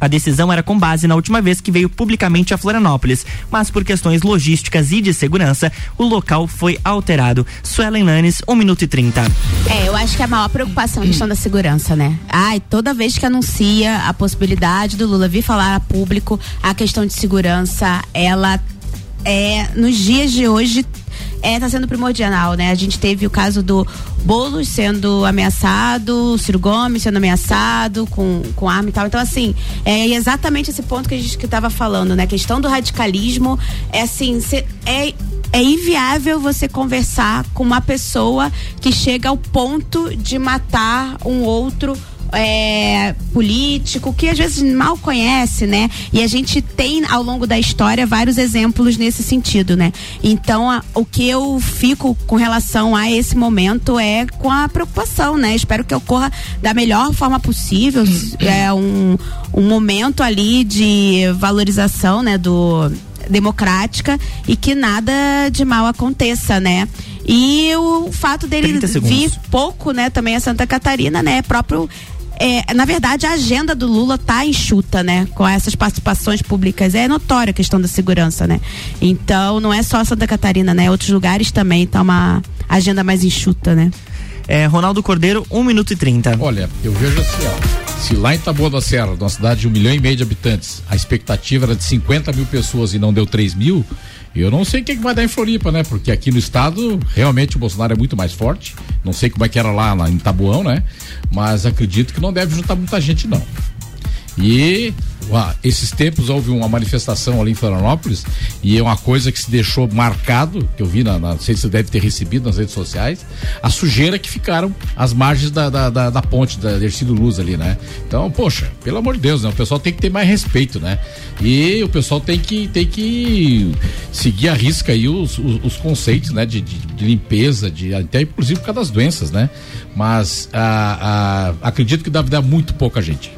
A decisão era com base na última vez que veio publicamente a Florianópolis, mas por questões logísticas e de segurança, o local foi alterado. Suelen Lanes, 1 minuto e 30. É, eu acho que a maior preocupação é a questão da segurança, né? Ai, toda vez que anuncia a possibilidade do Lula vir falar a público, a questão de segurança, ela é, nos dias de hoje é, tá sendo primordial, né? A gente teve o caso do Boulos sendo ameaçado, Ciro Gomes sendo ameaçado com, com arma e tal. Então, assim, é exatamente esse ponto que a gente que tava falando, né? A questão do radicalismo é assim, cê, é é inviável você conversar com uma pessoa que chega ao ponto de matar um outro é, político que às vezes mal conhece, né? E a gente tem ao longo da história vários exemplos nesse sentido, né? Então, a, o que eu fico com relação a esse momento é com a preocupação, né? Espero que ocorra da melhor forma possível. É um, um momento ali de valorização, né? Do democrática e que nada de mal aconteça, né? E o fato dele 30 segundos. vir pouco, né, também a Santa Catarina, né, é próprio é, na verdade, a agenda do Lula tá enxuta, né? Com essas participações públicas. É notória a questão da segurança, né? Então, não é só Santa Catarina, né? Outros lugares também tá uma agenda mais enxuta, né? É, Ronaldo Cordeiro, 1 minuto e 30. Olha, eu vejo assim, ó. Se lá em Taboa da Serra, numa cidade de um milhão e meio de habitantes, a expectativa era de 50 mil pessoas e não deu 3 mil, eu não sei o que, que vai dar em Floripa, né? Porque aqui no estado, realmente o Bolsonaro é muito mais forte. Não sei como é que era lá, lá em Tabuão, né? Mas acredito que não deve juntar muita gente, não. E uá, esses tempos houve uma manifestação ali em Florianópolis e é uma coisa que se deixou marcado, que eu vi, na, na- não sei se você deve ter recebido nas redes sociais, a sujeira que ficaram às margens da, da, da, da ponte da Dercido Luz ali, né? Então, poxa, pelo amor de Deus, né? O pessoal tem que ter mais respeito, né? E o pessoal tem que, tem que seguir a risca aí os, os, os conceitos, né? De, de, de limpeza, de até inclusive por causa das doenças, né? Mas ah, ah, acredito que deve dar muito pouca gente.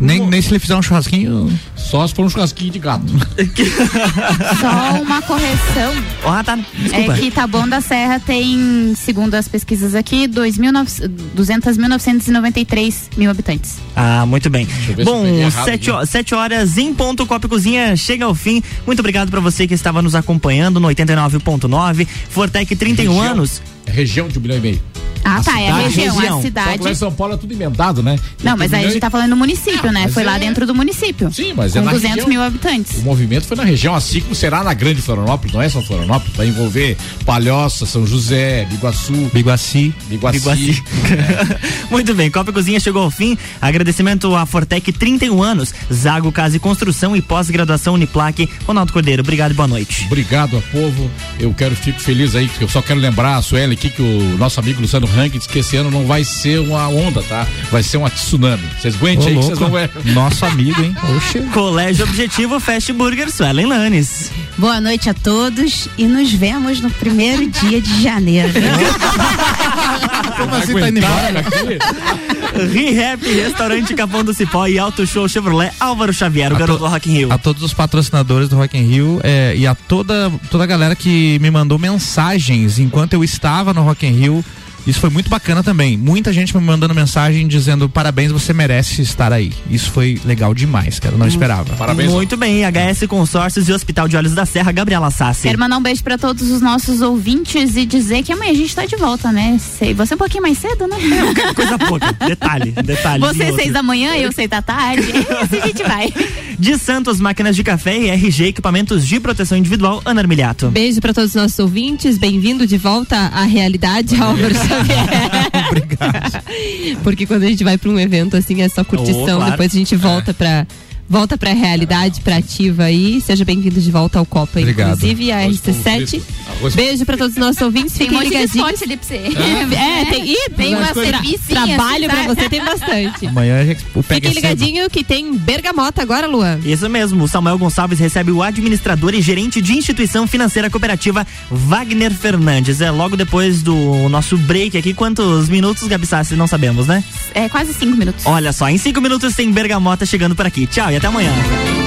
Nem, nem se ele fizer um churrasquinho. Só se for um churrasquinho de gato. Só uma correção. Ah, tá. É que Taboão da Serra tem, segundo as pesquisas aqui, 200.993 mil habitantes. Ah, muito bem. Bom, peguei errado sete, horas em ponto, Copa Cozinha chega ao fim. Muito obrigado para você que estava nos acompanhando no 89.9. Fortec 31 Região- anos. É região de um milhão e meio. Ah, tá, é a cidade, região, região. a Só que cidade. lá em São Paulo é tudo emendado, né? Não, mas aí a gente e- tá falando do município, né? Foi lá é- dentro do município. Sim, mas com é na 200 região. mil habitantes. O movimento foi na região, assim como será na Grande Florianópolis, não é só Florianópolis, vai envolver Palhoça, São José, Biguaçu, Biguaci. Biguaci. Biguaci. Muito bem, Copa e Cozinha chegou ao fim. Agradecimento à Fortec 31 anos, Zago Casa e Construção e pós-graduação Uniplaque. Ronaldo Cordeiro, obrigado e boa noite. Obrigado a povo. Eu quero, fico feliz aí, que eu só quero lembrar a Sueli aqui que o nosso amigo Luciano Rank disse que esse ano não vai ser uma onda, tá? Vai ser uma tsunami. Vocês aguentem aí que vocês vão ver. Nosso amigo, hein? Oxe. Colégio Objetivo Fast Burger Suelen Lanes. Boa noite a todos e nos vemos no primeiro dia de janeiro. Como assim tá indo embora? ReHap, Restaurante Capão do Cipó e Auto Show Chevrolet Álvaro Xavier, o A garoto to- do Rock in Rio. A todos os patrocinadores do Rock in Rio é, e a toda, toda a galera que me mandou mensagens enquanto eu estava no Rock in Rio. Isso foi muito bacana também. Muita gente me mandando mensagem dizendo parabéns, você merece estar aí. Isso foi legal demais, cara. Eu não esperava. Parabéns. Muito bem, HS Consórcios e Hospital de Olhos da Serra, Gabriela Sassi. Quero mandar um beijo pra todos os nossos ouvintes e dizer que amanhã a gente tá de volta, né? Sei, você um pouquinho mais cedo, né? Coisa pouca, detalhe, detalhe. Você outro. seis da manhã, eu seis da tarde. Esse a gente vai. De Santos, máquinas de café e RG Equipamentos de Proteção Individual, Ana Armiliato. Beijo para todos os nossos ouvintes, bem-vindo de volta à realidade, Álvaro. Obrigado. Porque quando a gente vai para um evento assim é só curtição, Oh, claro. depois a gente volta pra volta pra realidade, pra ativa aí. Seja bem-vindo de volta ao Copa, Obrigado. inclusive a Arroz com RC7. frito. Arroz- Beijo pra todos os nossos ouvintes, um fiquem de ligadinhos. ali pra você. É, tem, ih, Tem uma servicinha, Trabalho assim, pra sabe? você tem bastante. Amanhã a gente, o pega Fiquem é cedo. ligadinho que tem bergamota agora, Luan. Isso mesmo, o Samuel Gonçalves recebe o administrador e gerente de instituição financeira cooperativa Wagner Fernandes. É logo depois do nosso break aqui. Quantos minutos, Gabi Sassi? Não sabemos, né? É quase cinco minutos. Olha só, em cinco minutos tem bergamota chegando por aqui. Tchau e até até amanhã.